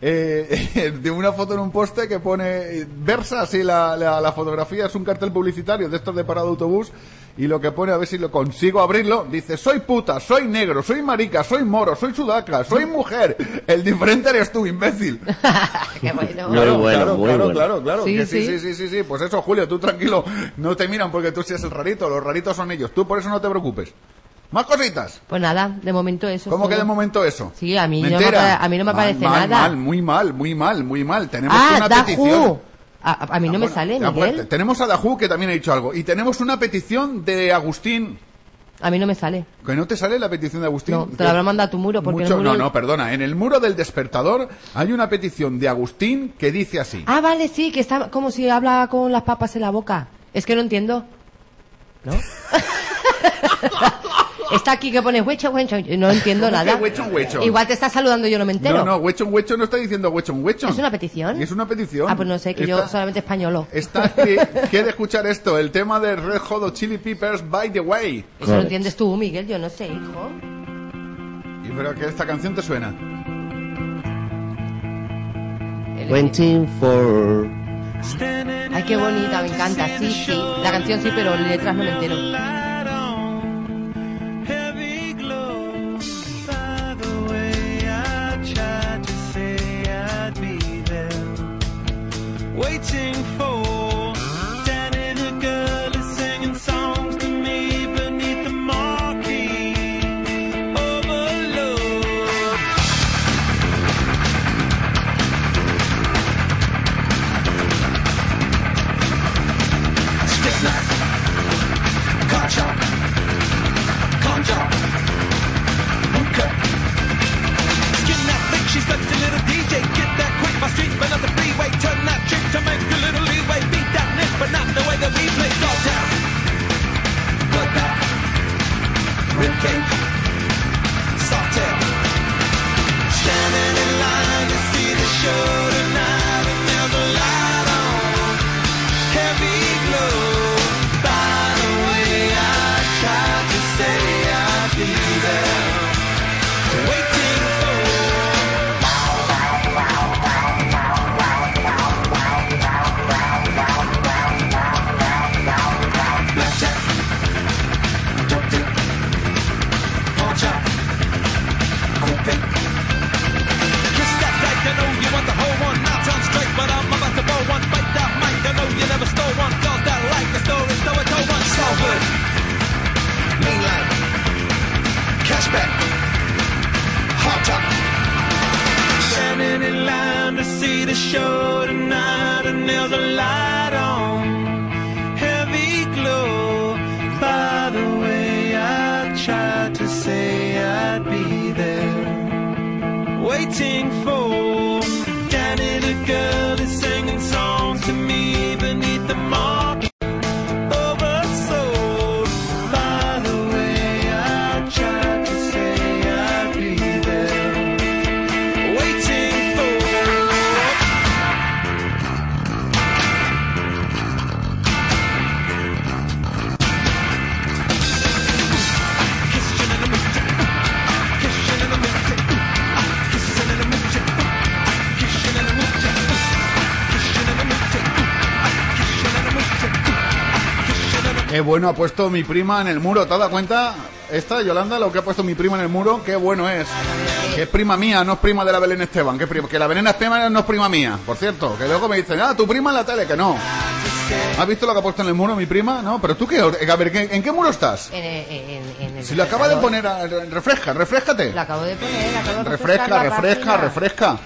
Eh, de una foto en un poste que pone, versa así la, la, la fotografía, es un cartel publicitario de estos de parado de autobús. Y lo que pone, a ver si lo consigo abrirlo, dice, soy puta, soy negro, soy marica, soy moro, soy sudaca, soy mujer. El diferente eres tú, imbécil. Qué bueno. Muy bueno, claro, muy claro, bueno. claro, claro, Sí, que sí, sí. sí, sí, sí. Pues eso, Julio, tú tranquilo, no te miran porque tú seas el rarito, los raritos son ellos, tú por eso no te preocupes. Más cositas. Pues nada, de momento eso. ¿Cómo que de momento eso? Sí, a mí, no me, a mí no me Mal, parece mal, nada. Mal, muy mal, muy mal, muy mal. Tenemos ah, una petición. A, a- a mí no me Bueno, sale, pues, Miguel. tenemos a Dajú que también ha dicho algo. Y tenemos una petición de Agustín. A mí no me sale. ¿Que no te sale la petición de Agustín? No, te la habrá mandado a tu muro porque Mucho- el muro- No, no, perdona. En el muro del despertador hay una petición de Agustín que dice así. Ah, vale, sí, que está como si habla con las papas en la boca. Es que no entiendo. ¿No? está aquí que pone huecho, huecho. No entiendo ¿Cómo que nada. huecho, huecho? Igual te está saludando y yo no me entero. No, no, Huechon Huechon no está diciendo Huechon Huechon. ¿Es una petición? Es una petición. Ah, pues no sé, que yo Está- solamente españolo. Está que quiere escuchar esto, el tema de Red Hot Chili Peppers by the way. Eso lo entiendes tú, Miguel, yo no sé, hijo. Y pero que esta canción te suena. Waiting for... Ay, qué bonita, me encanta. Sí, sí. La canción sí, pero letras no me entero. Waiting for Danny the girl is singing songs to me beneath the marquee overload. Stick. Skin that such a little DJ. Get that quick, my but not the freeway. Turn that trick rib cage, soft tail. Standing in line to see the show bueno ha puesto mi prima en el muro. ¿Te has dado cuenta? Esta, Yolanda, lo que ha puesto mi prima en el muro, qué bueno es. Que es prima mía, no es prima de la Belén Esteban. Que, prima- que la Belén Esteban no es prima mía, por cierto. Que luego me dicen, ah, tu prima en la tele, que no. ¿Has visto lo que ha puesto en el muro mi prima? No, pero tú qué, a ver, ¿qué- ¿en qué muro estás? En, en- en el Si lo acaba de poner, a- refresca, refrescate. Lo acabo de poner, acabo de Refresca, refresca, refresca.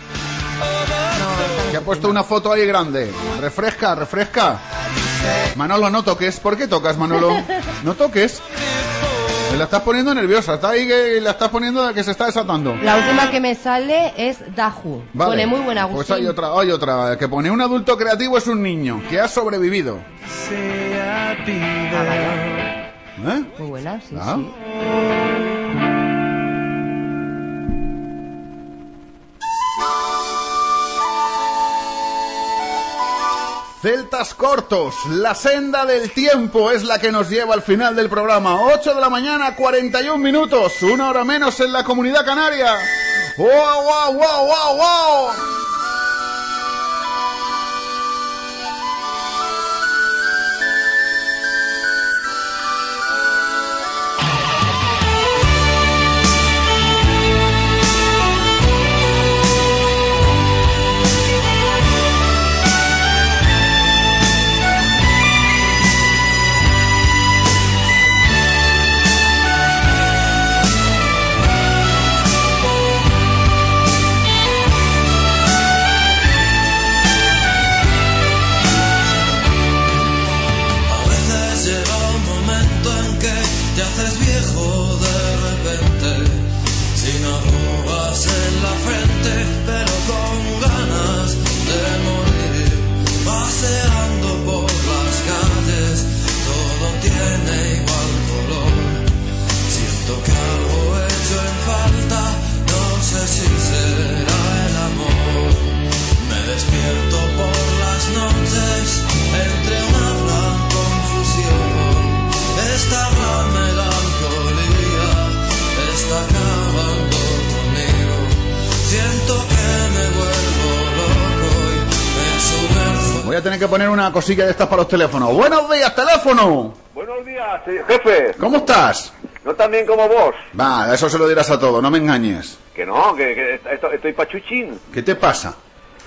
Que ha puesto una foto ahí grande. Refresca, refresca. Manolo, no toques. ¿Por qué tocas, Manolo? No toques. Me la estás poniendo nerviosa. Está ahí que la estás poniendo que se está desatando. La última que me sale es Dahu. Vale. Pone muy buena Pues hay otra, hay otra. Que pone un adulto creativo es un niño que ha sobrevivido. ¿Eh? Muy buena, sí, Ah. sí. Celtas cortos, la senda del tiempo es la que nos lleva al final del programa. 8 de la mañana, 41 minutos, una hora menos en la comunidad canaria. ¡Wow, wow, wow, wow, wow! Voy a tener que poner una cosilla de estas para los teléfonos. ¡Buenos días, teléfono! Buenos días, sí, jefe. ¿Cómo estás? No tan bien como vos. Va, eso se lo dirás a todo, no me engañes. Que no, que, que esto- estoy pachuchín. ¿Qué te pasa?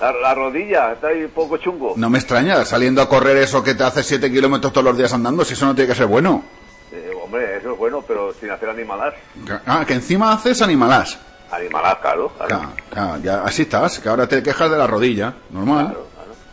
La, la rodilla está ahí un poco chungo. No me extraña, saliendo a correr eso que te hace 7 kilómetros todos los días andando, si eso no tiene que ser bueno. Eh, hombre, eso es bueno, pero sin hacer animalas. Ah, que encima haces animalás. Claro. claro. Claro, claro, ya, así estás, que ahora te quejas de la rodilla, normal.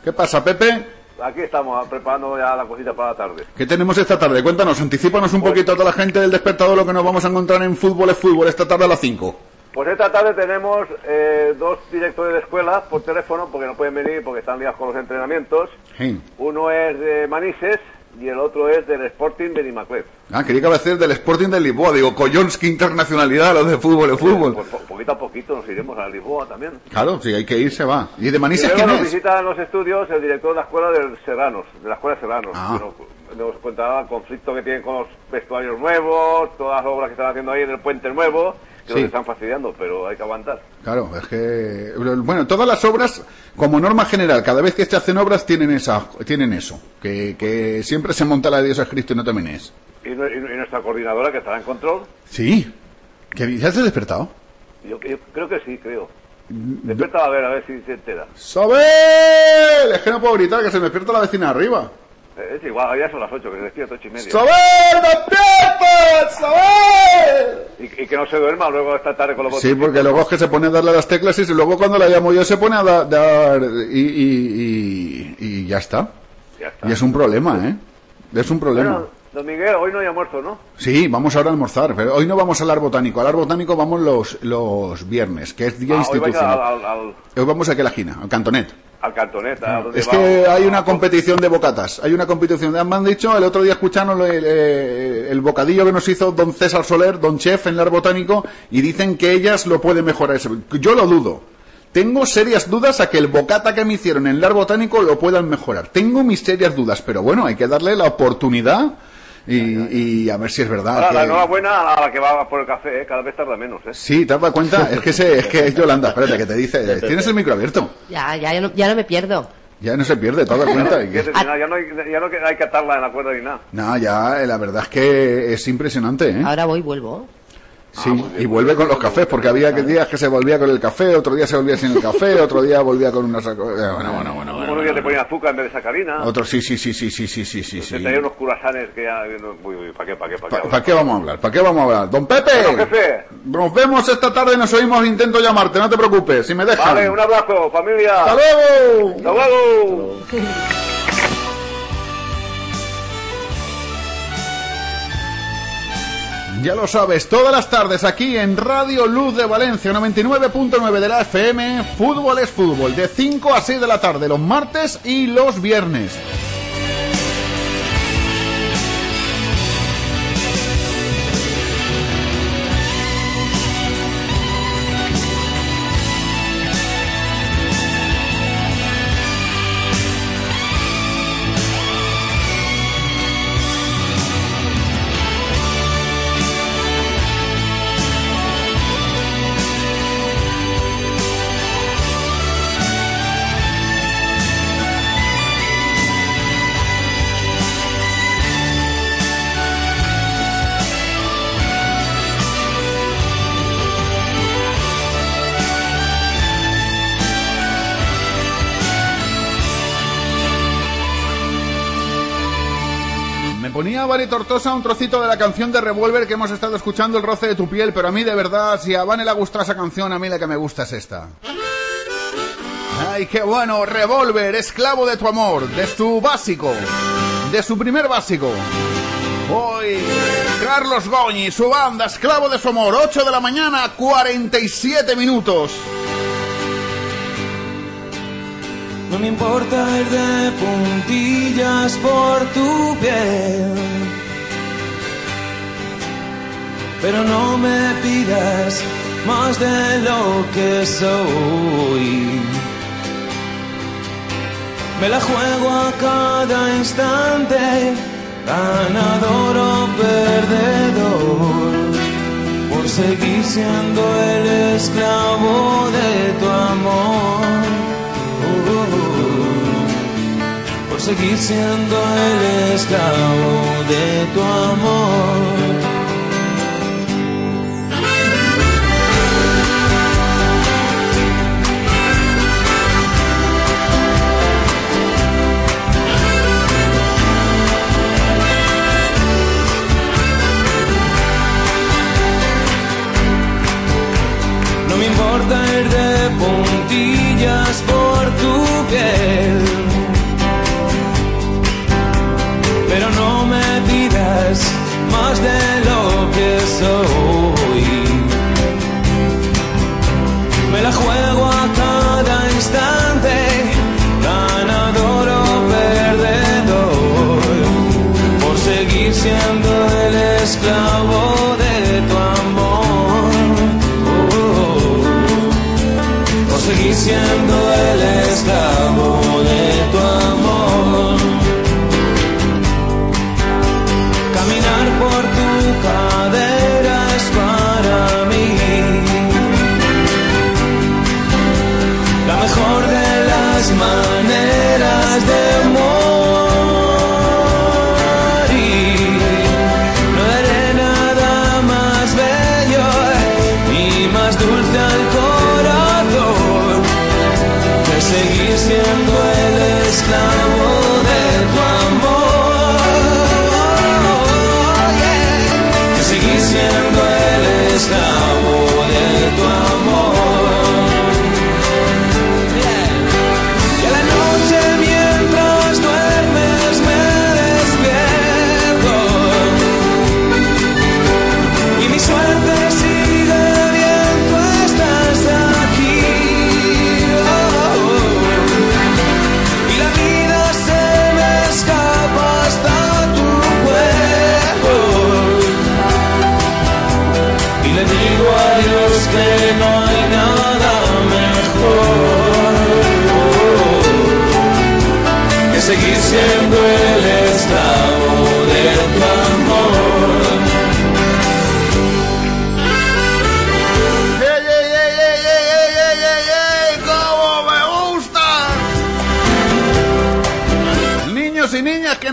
¿Qué pasa, Pepe? Aquí estamos ah, preparando ya la cosita para la tarde. ¿Qué tenemos esta tarde? Cuéntanos, anticípanos un poquito a toda la gente del despertador lo que nos vamos a encontrar en Fútbol es Fútbol esta tarde a las 5. Pues esta tarde tenemos eh, dos directores de escuela por teléfono, porque no pueden venir porque están liados con los entrenamientos. Sí. Uno es de Manises y el otro es del Sporting de Nimaclet. Ah, quería que decir del Sporting de Lisboa. Digo, collons, qué internacionalidad, lo de fútbol es fútbol. Pues po- poquito a poquito nos iremos a Lisboa también. Claro, si hay que ir, se va. ¿Y de Y Manises luego quién nos es? visita en los estudios el director de la escuela de Serranos, de la escuela de Serranos. Ah. Nos, nos contaba el conflicto que tienen con los vestuarios nuevos, todas las obras que están haciendo ahí en el puente nuevo, que Sí. están fastidiando, pero hay que aguantar. Claro, es que... Bueno, todas las obras, como norma general, cada vez que se hacen obras tienen esa, tienen eso. Que, que siempre se monta la de Dios es Cristo y no también es. Y, y nuestra coordinadora que estará en control, Sí. ¿Que ¿Ya has despertado? yo, yo creo que sí, creo. Despierta a ver, a ver si se entera. ¡Sobel! Es que no puedo gritar, que se me despierta la vecina arriba. Es igual, ya son las 8, que se despierta ocho y media. ¡Sobel! ¡Despierta! ¡Sobel! Y, y que no se duerma luego esta tarde con los Sí, botones. porque luego es que se pone a darle a las teclas y luego cuando la llamo yo se pone a da- dar y, y, y, ya está. Ya está. Y es un problema, ¿eh? Es un problema. Bueno, don Miguel, hoy no hay almuerzo, ¿no? Sí, vamos ahora a almorzar, pero hoy no vamos al ar botánico. Al ar botánico vamos los, los viernes, que es día Ah, hoy institucional. al, al, al, Hoy vamos aquí a la esquina, al cantonet. Al cantonet, a donde Es va- que hay una competición de bocatas. Hay una competición. Me han dicho, el otro día escucharon el, eh, el bocadillo que nos hizo don César Soler, don Chef en el botánico, y dicen que ellas lo pueden mejorar. Yo lo dudo. Tengo serias dudas a que el bocata que me hicieron en el botánico lo puedan mejorar. Tengo mis serias dudas, pero bueno, hay que darle la oportunidad y, y a ver si es verdad. Ahora, la que- enhorabuena a la que va por el café, ¿eh? cada vez tarda menos. ¿eh? Sí, ¿te has dado cuenta? Es que, se, es que es Yolanda, espérate, que te dice, tienes el micro abierto. Ya, ya, ya no, ya no me pierdo. Ya no se pierde, te has dado cuenta. Que ya, no hay, ya no hay que atarla en la cuerda ni nada. No, ya, la verdad es que es impresionante, ¿eh? Ahora voy y vuelvo. Ah, sí, ah, y vuelve con los cafés, porque había días que se volvía con el café, otro día se volvía sin el café, otro día volvía con una saco... Eh, bueno, bueno, bueno. bueno, bueno, bueno te ponía azúcar en vez de sacarina. Otro, sí, sí, sí, sí, sí, sí, sí. sí, pues sí. Te unos curasanes que ya... Uy, uy, ¿para qué, para qué, para qué? ¿Para qué vamos a hablar? ¿Para qué vamos a hablar? ¡Don Pepe! Bueno, jefe. Nos vemos esta tarde, nos oímos, intento llamarte, no te preocupes, si me dejas. Vale, un abrazo, familia. ¡Hasta luego! ¡Hasta luego! ¡Hasta luego! Ya lo sabes, todas las tardes aquí en Radio Luz de Valencia 99.9 de la FM, fútbol es fútbol, de 5 a 6 de la tarde, los martes y los viernes. Ponía Vane Tortosa un trocito de la canción de Revolver que hemos estado escuchando, El roce de tu piel, pero a mí de verdad, si a Vane le gusta esa canción, a mí la que me gusta es esta. Ay, qué bueno, Revolver, esclavo de tu amor, de su básico, de su primer básico. Hoy, Carlos Goñi, su banda, esclavo de su amor, 8 de la mañana, 47 minutos. No me importa ir de puntillas por tu piel. Pero no me pidas más de lo que soy. Me la juego a cada instante, ganador o perdedor, por seguir siendo el esclavo de tu amor. Seguir siendo el esclavo de tu amor. No me importa ir de puntillas por tu piel.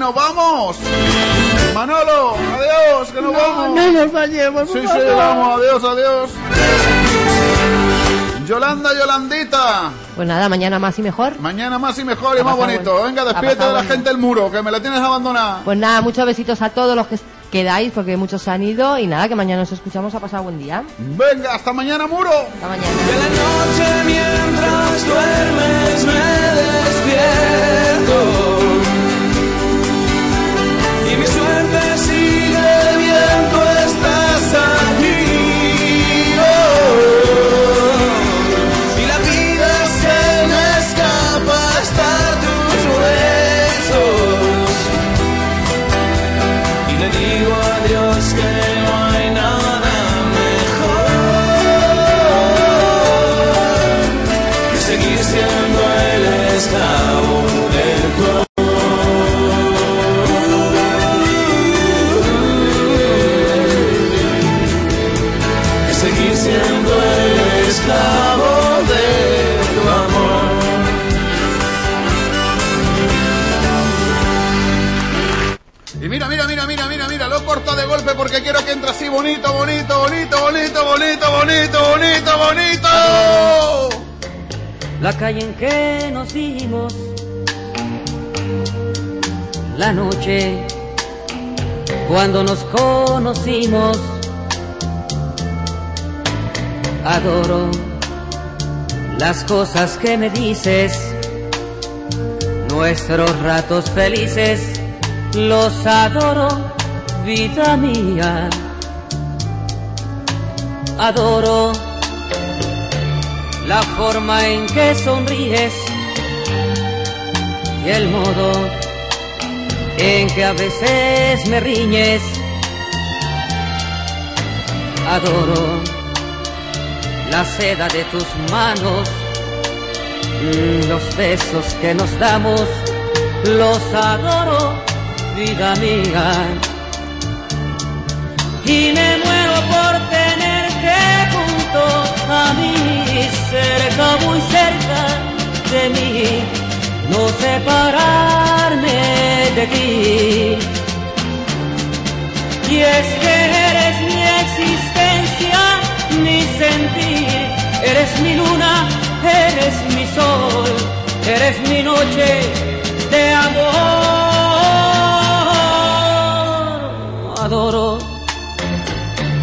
Nos vamos. Manolo, adiós, que nos vamos. No nos vayamos, Sí, sí, vamos, adiós, adiós. Yolanda, Yolandita. Pues nada, mañana más y mejor. Mañana más y mejor y Ha más bonito. bueno. Venga, despídete de la bueno. gente del muro, que me la tienes abandonada. Pues nada, muchos besitos a todos los que quedáis, porque muchos se han ido. Y nada, que mañana nos escuchamos. Ha pasado buen día. Venga, hasta mañana, muro. Hasta mañana. noche mientras duermes me despierto sigue porque quiero que entre así bonito, bonito, bonito, bonito, bonito, bonito, bonito, bonito. La calle en que nos dimos, la noche cuando nos conocimos, adoro las cosas que me dices, nuestros ratos felices, los adoro, vida mía, adoro la forma en que sonríes y el modo en que a veces me riñes. Adoro la seda de tus manos, los besos que nos damos, los adoro, vida mía. Y me muero por tenerte junto a mí, cerca, muy cerca de mí, no separarme de ti. Y es que eres mi existencia, mi sentir, eres mi luna, eres mi sol, eres mi noche de amor. Adoro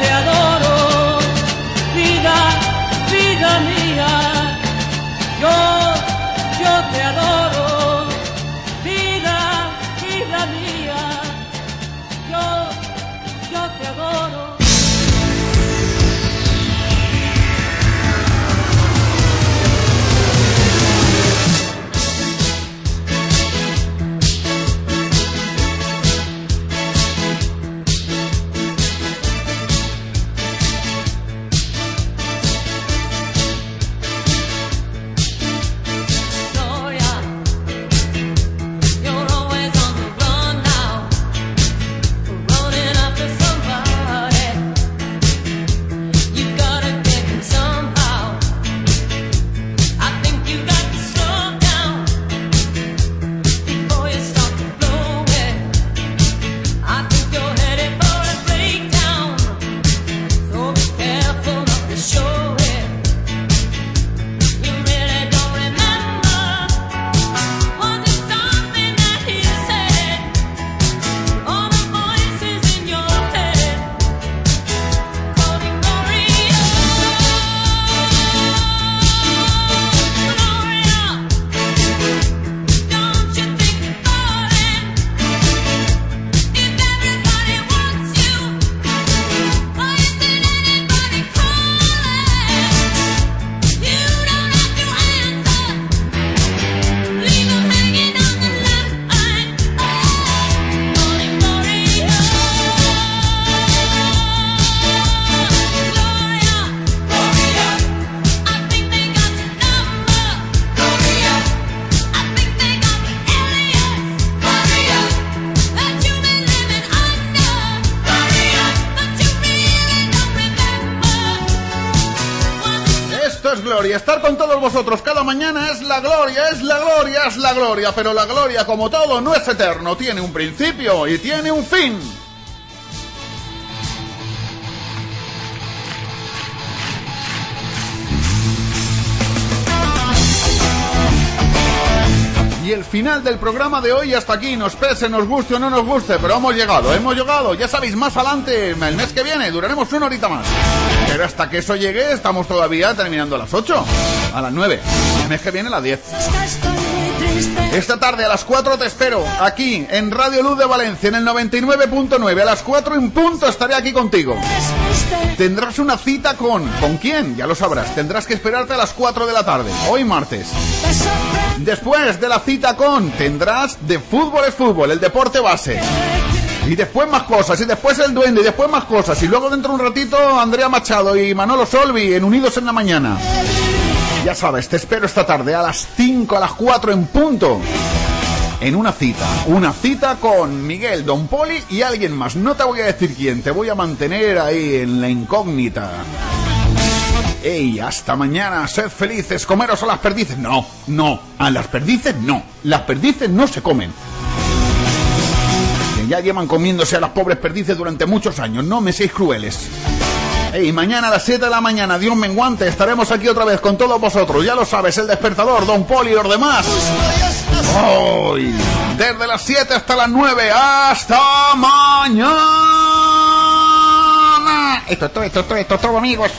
te adoro, vida, vida mía. Yo, la gloria, es la gloria, es la gloria. Pero la gloria, como todo, no es eterno. Tiene un principio y tiene un fin. Y el final del programa de hoy hasta aquí, nos pese, nos guste o no nos guste, pero hemos llegado, hemos llegado, ya sabéis, más adelante, el mes que viene, duraremos una horita más. Pero hasta que eso llegue, estamos todavía terminando a las 8, a las 9, el que viene a las 10. Esta tarde a las 4 te espero, aquí, en Radio Luz de Valencia, en el 99.9, a las 4 en punto estaré aquí contigo. Tendrás una cita con... ¿Con quién? Ya lo sabrás, tendrás que esperarte a las 4 de la tarde, hoy martes. Después de la cita con, tendrás de fútbol es fútbol, el deporte base. Y después más cosas, y después el duende, y después más cosas. Y luego dentro de un ratito Andrea Machado y Manolo Solvi en Unidos en la Mañana. Ya sabes, te espero esta tarde a las 5, a las 4 en punto. En una cita, una cita con Miguel, Don Poli y alguien más. No te voy a decir quién, te voy a mantener ahí en la incógnita. ¡Ey, hasta mañana! ¡Sed felices! ¡Comeros a las perdices! No, no, a las perdices no. Las perdices no se comen. Que ya llevan comiéndose a las pobres perdices durante muchos años. No me seáis crueles. ¡Ey, mañana a las 7 de la mañana, Dios menguante, estaremos aquí otra vez con todos vosotros. Ya lo sabes, el despertador, Don Poli y los demás. Hoy, desde las 7 hasta las 9. ¡Hasta mañana! Esto es todo, esto es todo, esto es todo, amigos.